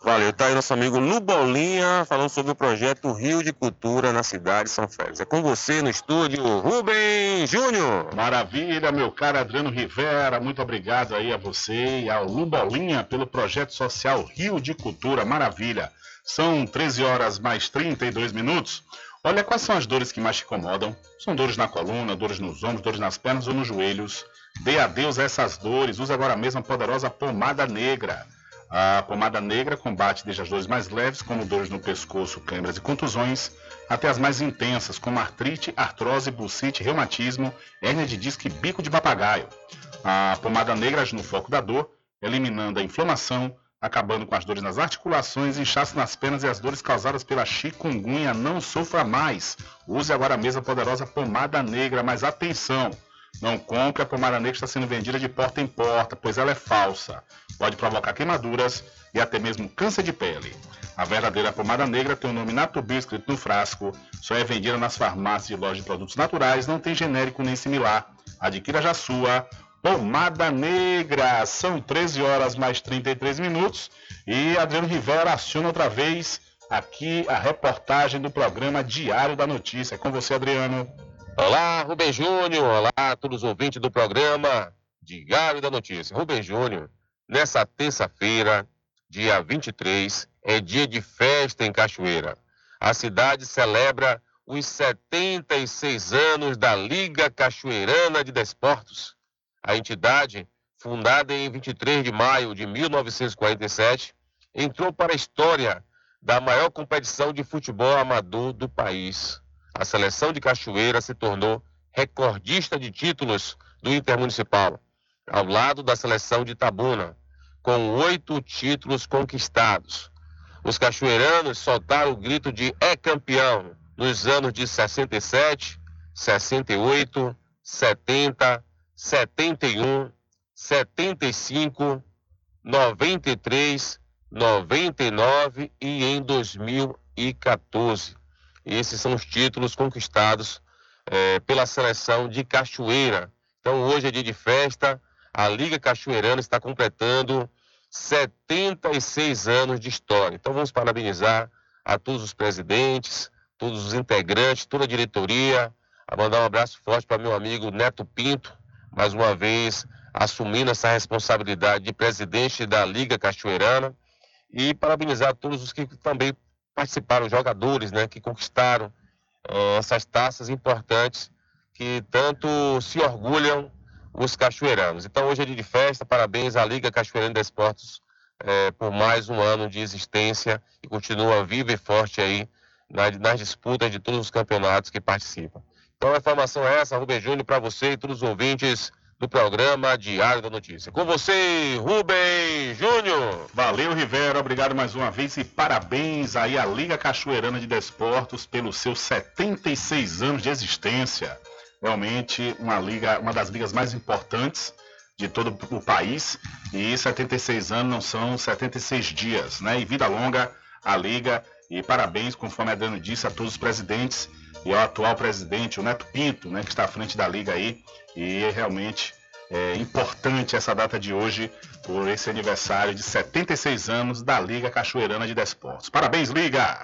Valeu, tá aí nosso amigo Lubolinha falando sobre o projeto Rio de Cultura na cidade de São Félix. É com você no estúdio, Rubem Júnior. Maravilha, meu caro Adriano Rivera, muito obrigado aí a você e ao Lubolinha pelo projeto social Rio de Cultura. Maravilha. São 13 horas mais 32 minutos. Olha, quais são as dores que mais te incomodam? São dores na coluna, dores nos ombros, dores nas pernas ou nos joelhos? Dê adeus a essas dores. Use agora mesmo a poderosa pomada negra. A pomada negra combate desde as dores mais leves, como dores no pescoço, câimbras e contusões, até as mais intensas, como artrite, artrose, bucite, reumatismo, hérnia de disco e bico de papagaio. A pomada negra age no foco da dor, eliminando a inflamação, acabando com as dores nas articulações, inchaço nas pernas e as dores causadas pela chikungunya. Não sofra mais. Use agora a poderosa pomada negra, mas atenção! Não compre a pomada negra que está sendo vendida de porta em porta, pois ela é falsa. Pode provocar queimaduras, e até mesmo câncer de pele. A verdadeira pomada negra tem o nome Natubio escrito no frasco, só é vendida nas farmácias e lojas de produtos naturais, não tem genérico nem similar. Adquira já sua Pomada Negra. São 13 horas mais 33 minutos e Adriano Rivera aciona outra vez aqui a reportagem do programa Diário da Notícia. É com você, Adriano. Olá, Rubem Júnior. Olá todos os ouvintes do programa Diário da Notícia. Rubem Júnior, nessa terça-feira, dia 23, é dia de festa em Cachoeira. A cidade celebra os 76 anos da Liga Cachoeirana de Desportos. A entidade, fundada em 23 de maio de 1947, entrou para a história da maior competição de futebol amador do país. A seleção de Cachoeira se tornou recordista de títulos do Intermunicipal, ao lado da seleção de Tabuna, com oito títulos conquistados. Os cachoeiranos soltaram o grito de é campeão nos anos de 67, 68, 70, 71, 75, 93, 99 e em 2014. Esses são os títulos conquistados é, pela seleção de Cachoeira. Então hoje é dia de festa, a Liga Cachoeirana está completando 76 anos de história. Então vamos parabenizar a todos os presidentes, todos os integrantes, toda a diretoria, a mandar um abraço forte para meu amigo Neto Pinto, mais uma vez assumindo essa responsabilidade de presidente da Liga Cachoeirana e parabenizar todos os que também participaram, jogadores, né, que conquistaram eh, essas taças importantes que tanto se orgulham os cachoeiranos. Então hoje é dia de festa, parabéns à Liga Cachoeirana de Esportes eh, por mais um ano de existência e continua viva e forte aí nas, nas disputas de todos os campeonatos que participam. Então a informação é essa, Rubem Júnior, para você e todos os ouvintes do programa Diário da Notícia. Com você, Rubem Júnior. Valeu, Rivera. Obrigado mais uma vez e parabéns aí à Liga Cachoeirana de Desportos pelos seus 76 anos de existência. Realmente uma liga, uma das ligas mais importantes de todo o país. E 76 anos não são 76 dias, né? E vida longa à liga. E parabéns, conforme a Adriano disse, a todos os presidentes e ao atual presidente, o Neto Pinto, né, que está à frente da liga aí. E é realmente é importante essa data de hoje por esse aniversário de 76 anos da Liga Cachoeirana de Desportos. Parabéns, Liga!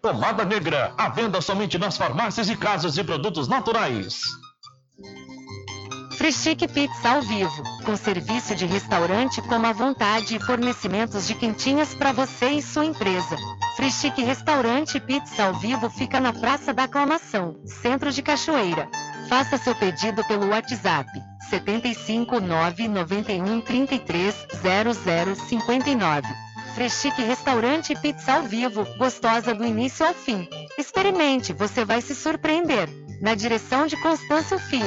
Pomada negra, à venda somente nas farmácias e casas de produtos naturais. Frischique Pizza ao vivo, com serviço de restaurante como à vontade e fornecimentos de quentinhas para você e sua empresa. Frischique Restaurante Pizza ao vivo fica na Praça da Aclamação, Centro de Cachoeira. Faça seu pedido pelo WhatsApp 75 991 33 0059. Freschique Restaurante e Pizza ao Vivo, gostosa do início ao fim. Experimente, você vai se surpreender. Na direção de Constâncio Filho.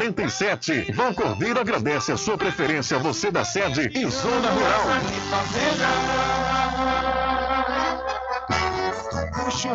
1147. Vão Cordeiro agradece a sua preferência, você da sede e zona rural. Puxa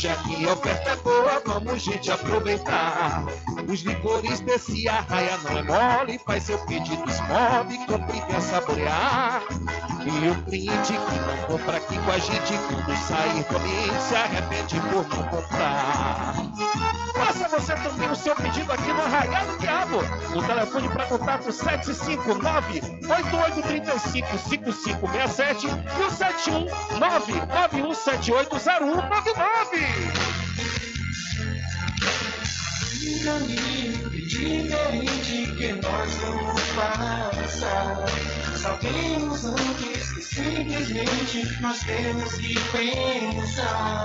hoje aqui a oferta é boa, vamos gente aproveitar. Os licores desse arraia não é mole, faz seu pedido, esmove, compre e saborear. E o cliente que não compra aqui com a gente, quando sair do ambiente, se arrepende por não comprar. Faça você também o seu pedido aqui no Arraial do Diabo. O telefone para contato 759 8835 5567 e o 719 Diferente, diferente que nós vamos passar. Sabemos antes que simplesmente nós temos que pensar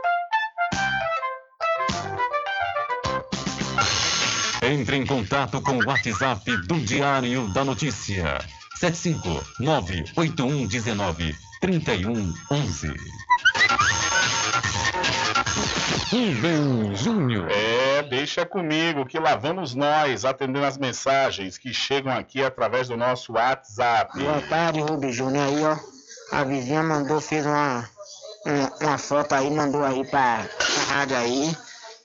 Entre em contato com o WhatsApp do Diário da Notícia. 759-8119-3111. Rubem Júnior. É, deixa comigo que lá vamos nós atendendo as mensagens que chegam aqui através do nosso WhatsApp. Boa tarde, Rubem Júnior. Aí, ó, a vizinha mandou, fez uma, uma, uma foto aí, mandou aí pra, pra rádio aí.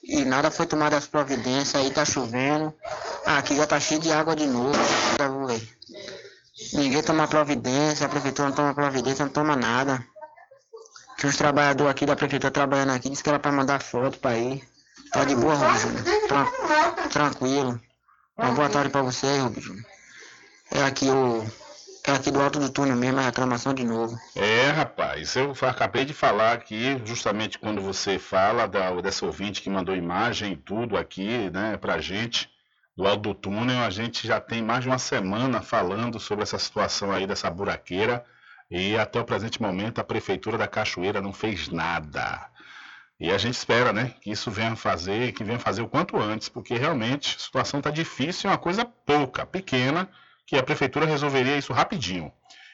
E nada foi tomada as providências, aí tá chovendo. Aqui já tá cheio de água de novo. velho. Ninguém toma providência, a prefeitura não toma providência, não toma nada. Tinha uns trabalhadores aqui da prefeitura trabalhando aqui, disse que era pra mandar foto pra ir. Tá de boa, Júnior. Tran- tranquilo. Uma boa tarde pra você Júnior. É aqui o. É aqui do alto do túnel mesmo, é reclamação de novo. É, rapaz, eu acabei de falar aqui, justamente quando você fala da, dessa ouvinte que mandou imagem e tudo aqui, né, pra gente, do alto do túnel, a gente já tem mais de uma semana falando sobre essa situação aí dessa buraqueira e até o presente momento a Prefeitura da Cachoeira não fez nada. E a gente espera, né, que isso venha fazer, que venha fazer o quanto antes, porque realmente a situação está difícil, é uma coisa pouca, pequena, que a prefeitura resolveria isso rapidinho.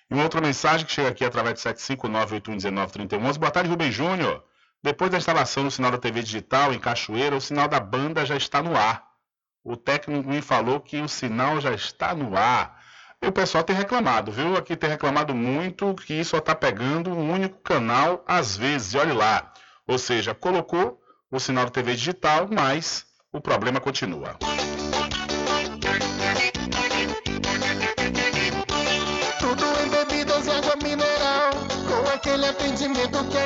E uma outra mensagem que chega aqui através de 759-8119-3111. Boa tarde, Rubem Júnior. Depois da instalação do sinal da TV digital em Cachoeira, o sinal da banda já está no ar. O técnico me falou que o sinal já está no ar. E o pessoal tem reclamado, viu? Aqui tem reclamado muito que só está pegando um único canal às vezes. E olhe lá. Ou seja, colocou o sinal da TV digital, mas o problema continua. Tudo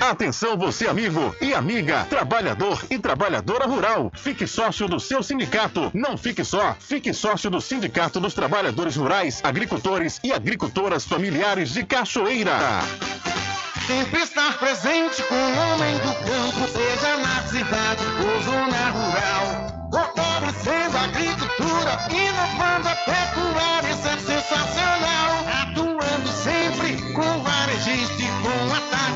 Atenção você amigo e amiga, trabalhador e trabalhadora rural. Fique sócio do seu sindicato. Não fique só, fique sócio do Sindicato dos Trabalhadores Rurais, Agricultores e Agricultoras Familiares de Cachoeira. Sempre estar presente com o homem do campo, seja na cidade ou zona rural. Fortalecendo a agricultura, inovando a pecuária, isso é sensacional.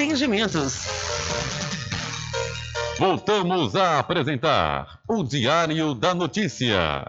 Empreendimentos. Voltamos a apresentar o Diário da Notícia.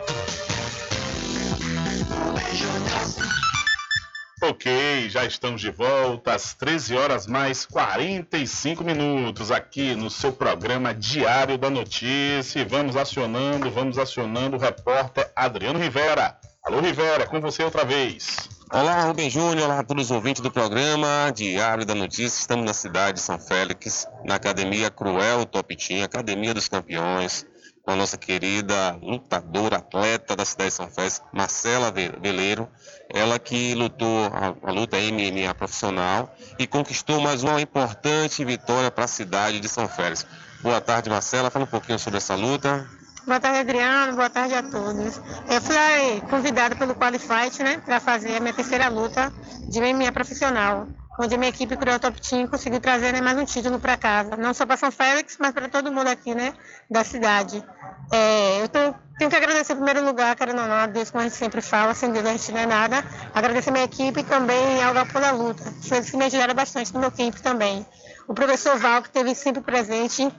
Ok, já estamos de volta às 13 horas mais 45 minutos aqui no seu programa Diário da Notícia. Vamos acionando, vamos acionando o repórter Adriano Rivera. Alô Rivera, com você outra vez. Olá, Rubem Júnior, olá a todos os ouvintes do programa Diário da Notícia. Estamos na cidade de São Félix, na Academia Cruel Topitinha, Academia dos Campeões, com a nossa querida lutadora, atleta da cidade de São Félix, Marcela Ve- Veleiro. Ela que lutou a, a luta MMA profissional e conquistou mais uma importante vitória para a cidade de São Félix. Boa tarde, Marcela. Fala um pouquinho sobre essa luta. Boa tarde, Adriano. Boa tarde a todos. Eu fui convidada pelo Qualifight, né, para fazer a minha terceira luta de MMA profissional, onde a minha equipe Cruel Top Team conseguiu trazer né, mais um título para casa, não só para São Félix, mas para todo mundo aqui, né, da cidade. É, eu tô- tenho que agradecer em primeiro lugar, querendo ou não, a Deus, como a gente sempre fala, sem Deus a gente não é nada. Agradecer a minha equipe e também ao Galpão da Luta, que eles me ajudaram bastante no meu camp também. O professor Val, que esteve sempre presente,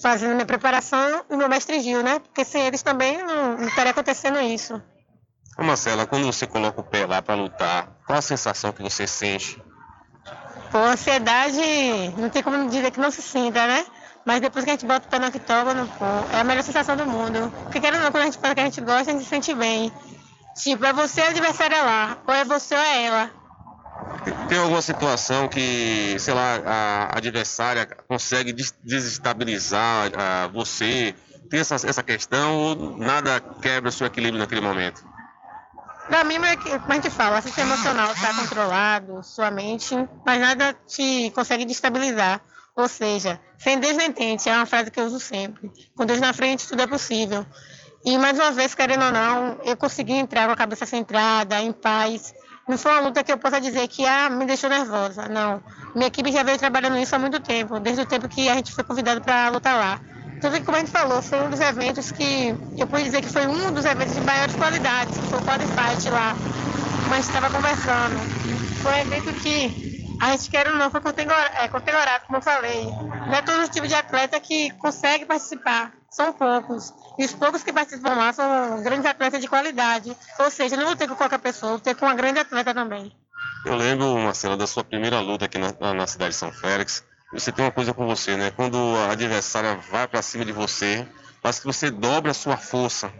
fazendo minha preparação, e o meu mestre Gil, né? Porque sem eles também não, não estaria acontecendo isso. Ô, Marcela, quando você coloca o pé lá para lutar, qual a sensação que você sente? Pô, ansiedade, não tem como dizer que não se sinta, né? Mas depois que a gente bota o pé no octógono, pô, é a melhor sensação do mundo. Porque querendo ou não, quando a gente fala que a gente gosta, a gente se sente bem. Tipo, é você a adversária lá, ou é você ou é ela. Tem alguma situação que, sei lá, a adversária consegue des- desestabilizar ah, você? Tem essa, essa questão ou nada quebra o seu equilíbrio naquele momento? Pra mim, é como a gente fala, o sistema emocional está controlado, sua mente, mas nada te consegue destabilizar. Ou seja, sem Deus nem tente, é uma frase que eu uso sempre. Com Deus na frente, tudo é possível. E mais uma vez, querendo ou não, eu consegui entrar com a cabeça centrada, em paz. Não foi uma luta que eu possa dizer que ah, me deixou nervosa. Não. Minha equipe já veio trabalhando isso há muito tempo, desde o tempo que a gente foi convidado para lutar lá. Tudo que, como a gente falou, foi um dos eventos que eu pude dizer que foi um dos eventos de maiores qualidades, que foi o Qualifight lá. Gente estava conversando. Foi um evento que a gente quer ou não, foi contegora- é, categorado, como eu falei. Não é todo tipo de atleta que consegue participar, são poucos. E os poucos que participam lá são grandes atletas de qualidade. Ou seja, eu não vou ter com qualquer pessoa, vou ter com uma grande atleta também. Eu lembro, Marcela, da sua primeira luta aqui na, na- cidade de São Félix. você tem uma coisa com você, né? Quando a adversária vai para cima de você, parece que você dobra a sua força.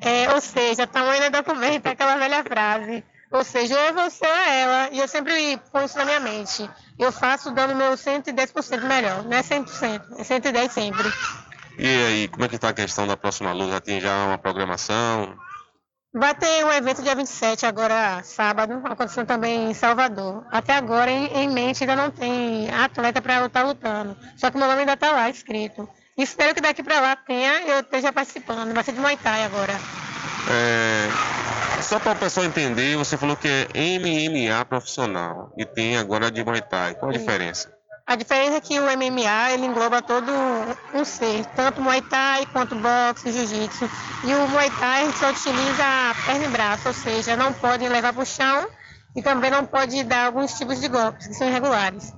É, ou seja, tamanho do documento, aquela velha frase. Ou seja, ou é você ou é ela. E eu sempre ponho isso na minha mente. Eu faço dando meu 110% melhor. Não é 100%, é 110 sempre. E aí, como é que tá a questão da próxima luta? Já tem já uma programação? Vai ter um evento dia 27, agora sábado, acontecendo também em Salvador. Até agora, em, em mente, ainda não tem atleta para estar lutando. Só que meu nome ainda está lá escrito. Espero que daqui para lá tenha, eu esteja participando. Vai ser de Muay Thai agora. É, só para o pessoal entender, você falou que é MMA profissional e tem agora de Muay Thai. Qual a Sim. diferença? A diferença é que o MMA ele engloba todo um ser, tanto Muay Thai quanto boxe, jiu-jitsu. E o Muay Thai só utiliza perna e braço, ou seja, não pode levar para o chão e também não pode dar alguns tipos de golpes que são irregulares.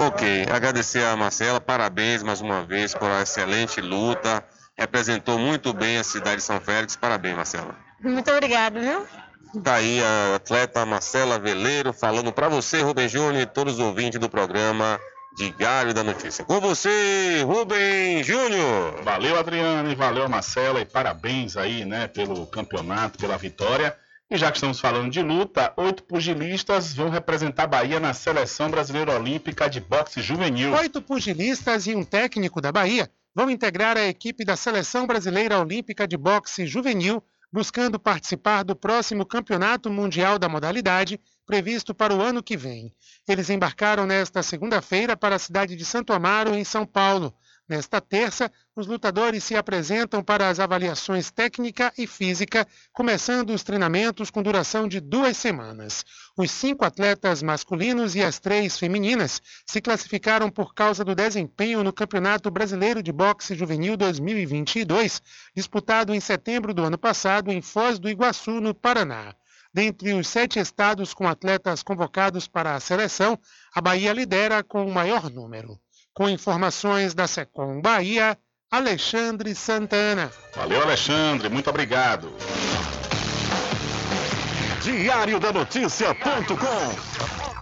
Ok, agradecer a Marcela, parabéns mais uma vez por uma excelente luta. Representou muito bem a cidade de São Félix. Parabéns, Marcela. Muito obrigado, viu? Tá aí a atleta Marcela Veleiro falando para você, Rubem Júnior, e todos os ouvintes do programa Diário da Notícia. Com você, Rubem Júnior. Valeu, Adriano, e valeu, Marcela, e parabéns aí, né, pelo campeonato, pela vitória. E já que estamos falando de luta, oito pugilistas vão representar a Bahia na Seleção Brasileira Olímpica de Boxe Juvenil. Oito pugilistas e um técnico da Bahia vão integrar a equipe da Seleção Brasileira Olímpica de Boxe Juvenil, buscando participar do próximo Campeonato Mundial da modalidade, previsto para o ano que vem. Eles embarcaram nesta segunda-feira para a cidade de Santo Amaro, em São Paulo. Nesta terça, os lutadores se apresentam para as avaliações técnica e física, começando os treinamentos com duração de duas semanas. Os cinco atletas masculinos e as três femininas se classificaram por causa do desempenho no Campeonato Brasileiro de Boxe Juvenil 2022, disputado em setembro do ano passado em Foz do Iguaçu, no Paraná. Dentre os sete estados com atletas convocados para a seleção, a Bahia lidera com o maior número. Com informações da Secom Bahia, Alexandre Santana. Valeu, Alexandre, muito obrigado. Diário da Notícia.com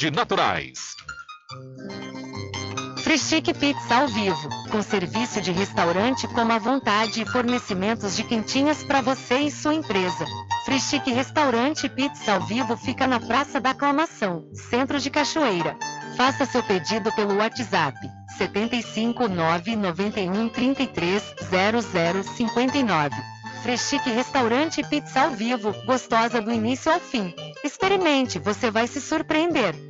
de naturais. Frischique Pizza ao vivo, com serviço de restaurante como à vontade e fornecimentos de quentinhas para você e sua empresa. Frischique Restaurante Pizza ao vivo fica na Praça da Aclamação, Centro de Cachoeira. Faça seu pedido pelo WhatsApp 75 991 33 0059. Freschique Restaurante Pizza ao vivo, gostosa do início ao fim. Experimente, você vai se surpreender.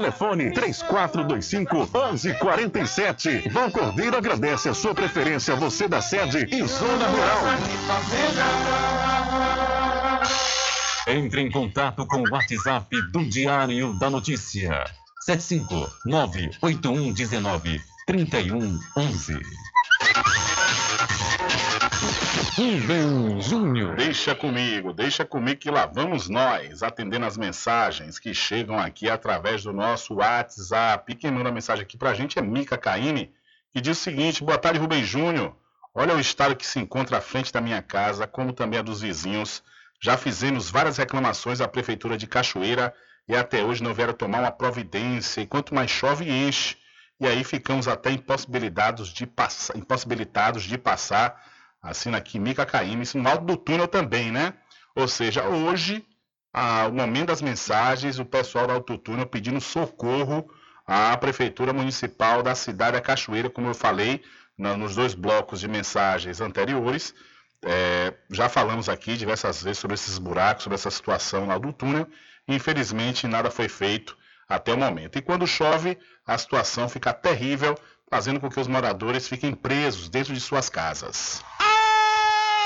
Telefone 3425 1147. Vão Cordeiro agradece a sua preferência, você da sede e Zona Rural. Entre em contato com o WhatsApp do Diário da Notícia. 759-8119-3111. Rubem Júnior. Deixa comigo, deixa comigo que lá vamos nós, atendendo as mensagens que chegam aqui através do nosso WhatsApp. Quem manda mensagem aqui pra gente é Mica Caine, que diz o seguinte: Boa tarde, Rubem Júnior. Olha o estado que se encontra à frente da minha casa, como também a dos vizinhos. Já fizemos várias reclamações à Prefeitura de Cachoeira e até hoje não vieram tomar uma providência. E quanto mais chove, enche. E aí ficamos até impossibilitados de, pass impossibilitados de passar, assim aqui, Mica no alto do túnel também, né? Ou seja, hoje, ao momento das mensagens, o pessoal do alto túnel pedindo socorro à Prefeitura Municipal da cidade da Cachoeira, como eu falei nos dois blocos de mensagens anteriores. É, já falamos aqui diversas vezes sobre esses buracos, sobre essa situação lá do túnel. Infelizmente, nada foi feito até o momento. E quando chove, a situação fica terrível, fazendo com que os moradores fiquem presos dentro de suas casas.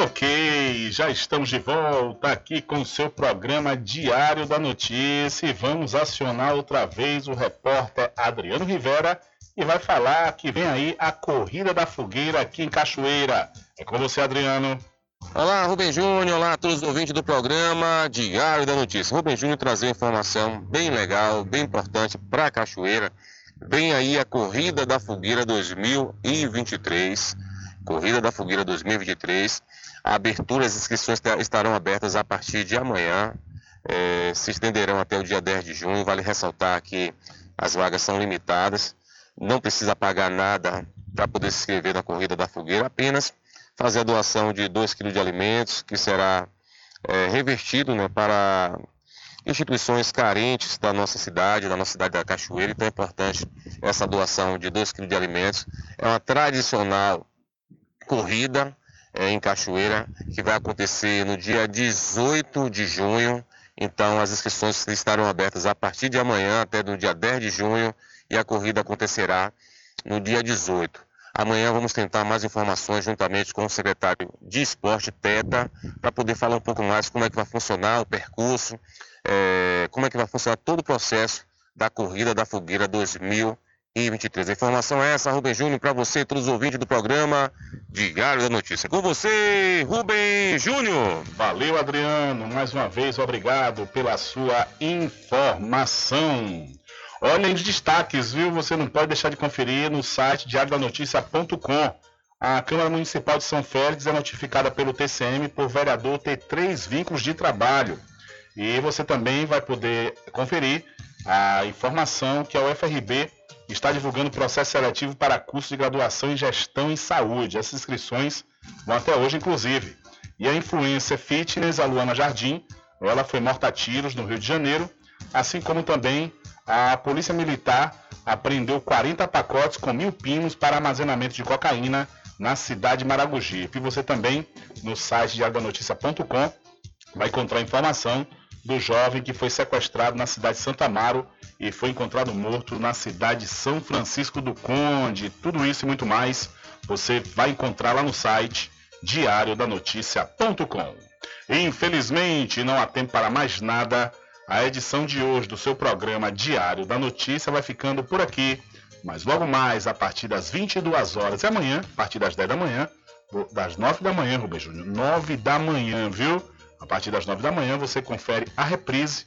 Ok, já estamos de volta aqui com o seu programa Diário da Notícia e vamos acionar outra vez o repórter Adriano Rivera e vai falar que vem aí a Corrida da Fogueira aqui em Cachoeira. É com você, Adriano. Olá, Rubem Júnior, olá a todos os ouvintes do programa Diário da Notícia. Rubem Júnior trazer informação bem legal, bem importante para Cachoeira. Vem aí a Corrida da Fogueira 2023. Corrida da Fogueira 2023 abertura, as inscrições estarão abertas a partir de amanhã, é, se estenderão até o dia 10 de junho. Vale ressaltar que as vagas são limitadas, não precisa pagar nada para poder se inscrever na Corrida da Fogueira, apenas fazer a doação de 2 kg de alimentos, que será é, revertido né, para instituições carentes da nossa cidade, da nossa cidade da Cachoeira. Então é importante essa doação de 2 kg de alimentos. É uma tradicional corrida é, em Cachoeira, que vai acontecer no dia 18 de junho. Então, as inscrições estarão abertas a partir de amanhã até no dia 10 de junho e a corrida acontecerá no dia 18. Amanhã vamos tentar mais informações juntamente com o secretário de esporte, Teta, para poder falar um pouco mais como é que vai funcionar o percurso, é, como é que vai funcionar todo o processo da corrida da fogueira 2020 e 23. A informação é essa, Rubem Júnior, para você todos os ouvintes do programa Diário da Notícia. Com você, Rubem Júnior. Valeu, Adriano. Mais uma vez, obrigado pela sua informação. Olha os destaques, viu? Você não pode deixar de conferir no site diariodanoticia.com. A Câmara Municipal de São Félix é notificada pelo TCM por vereador ter três vínculos de trabalho. E você também vai poder conferir a informação que a UFRB está divulgando processo seletivo para curso de graduação em gestão em saúde. Essas inscrições vão até hoje, inclusive. E a influencer fitness, a Luana Jardim, ela foi morta a tiros no Rio de Janeiro, assim como também a Polícia Militar apreendeu 40 pacotes com mil pinos para armazenamento de cocaína na cidade de Maragogipe. E você também, no site de aganoticia.com, vai encontrar informação do jovem que foi sequestrado na cidade de Santa Amaro e foi encontrado morto na cidade de São Francisco do Conde. Tudo isso e muito mais você vai encontrar lá no site diariodanoticia.com. Infelizmente, não há tempo para mais nada. A edição de hoje do seu programa Diário da Notícia vai ficando por aqui. Mas logo mais, a partir das 22 horas e amanhã, a partir das 10 da manhã, das 9 da manhã, Rubem Júnior, 9 da manhã, viu? A partir das 9 da manhã você confere a reprise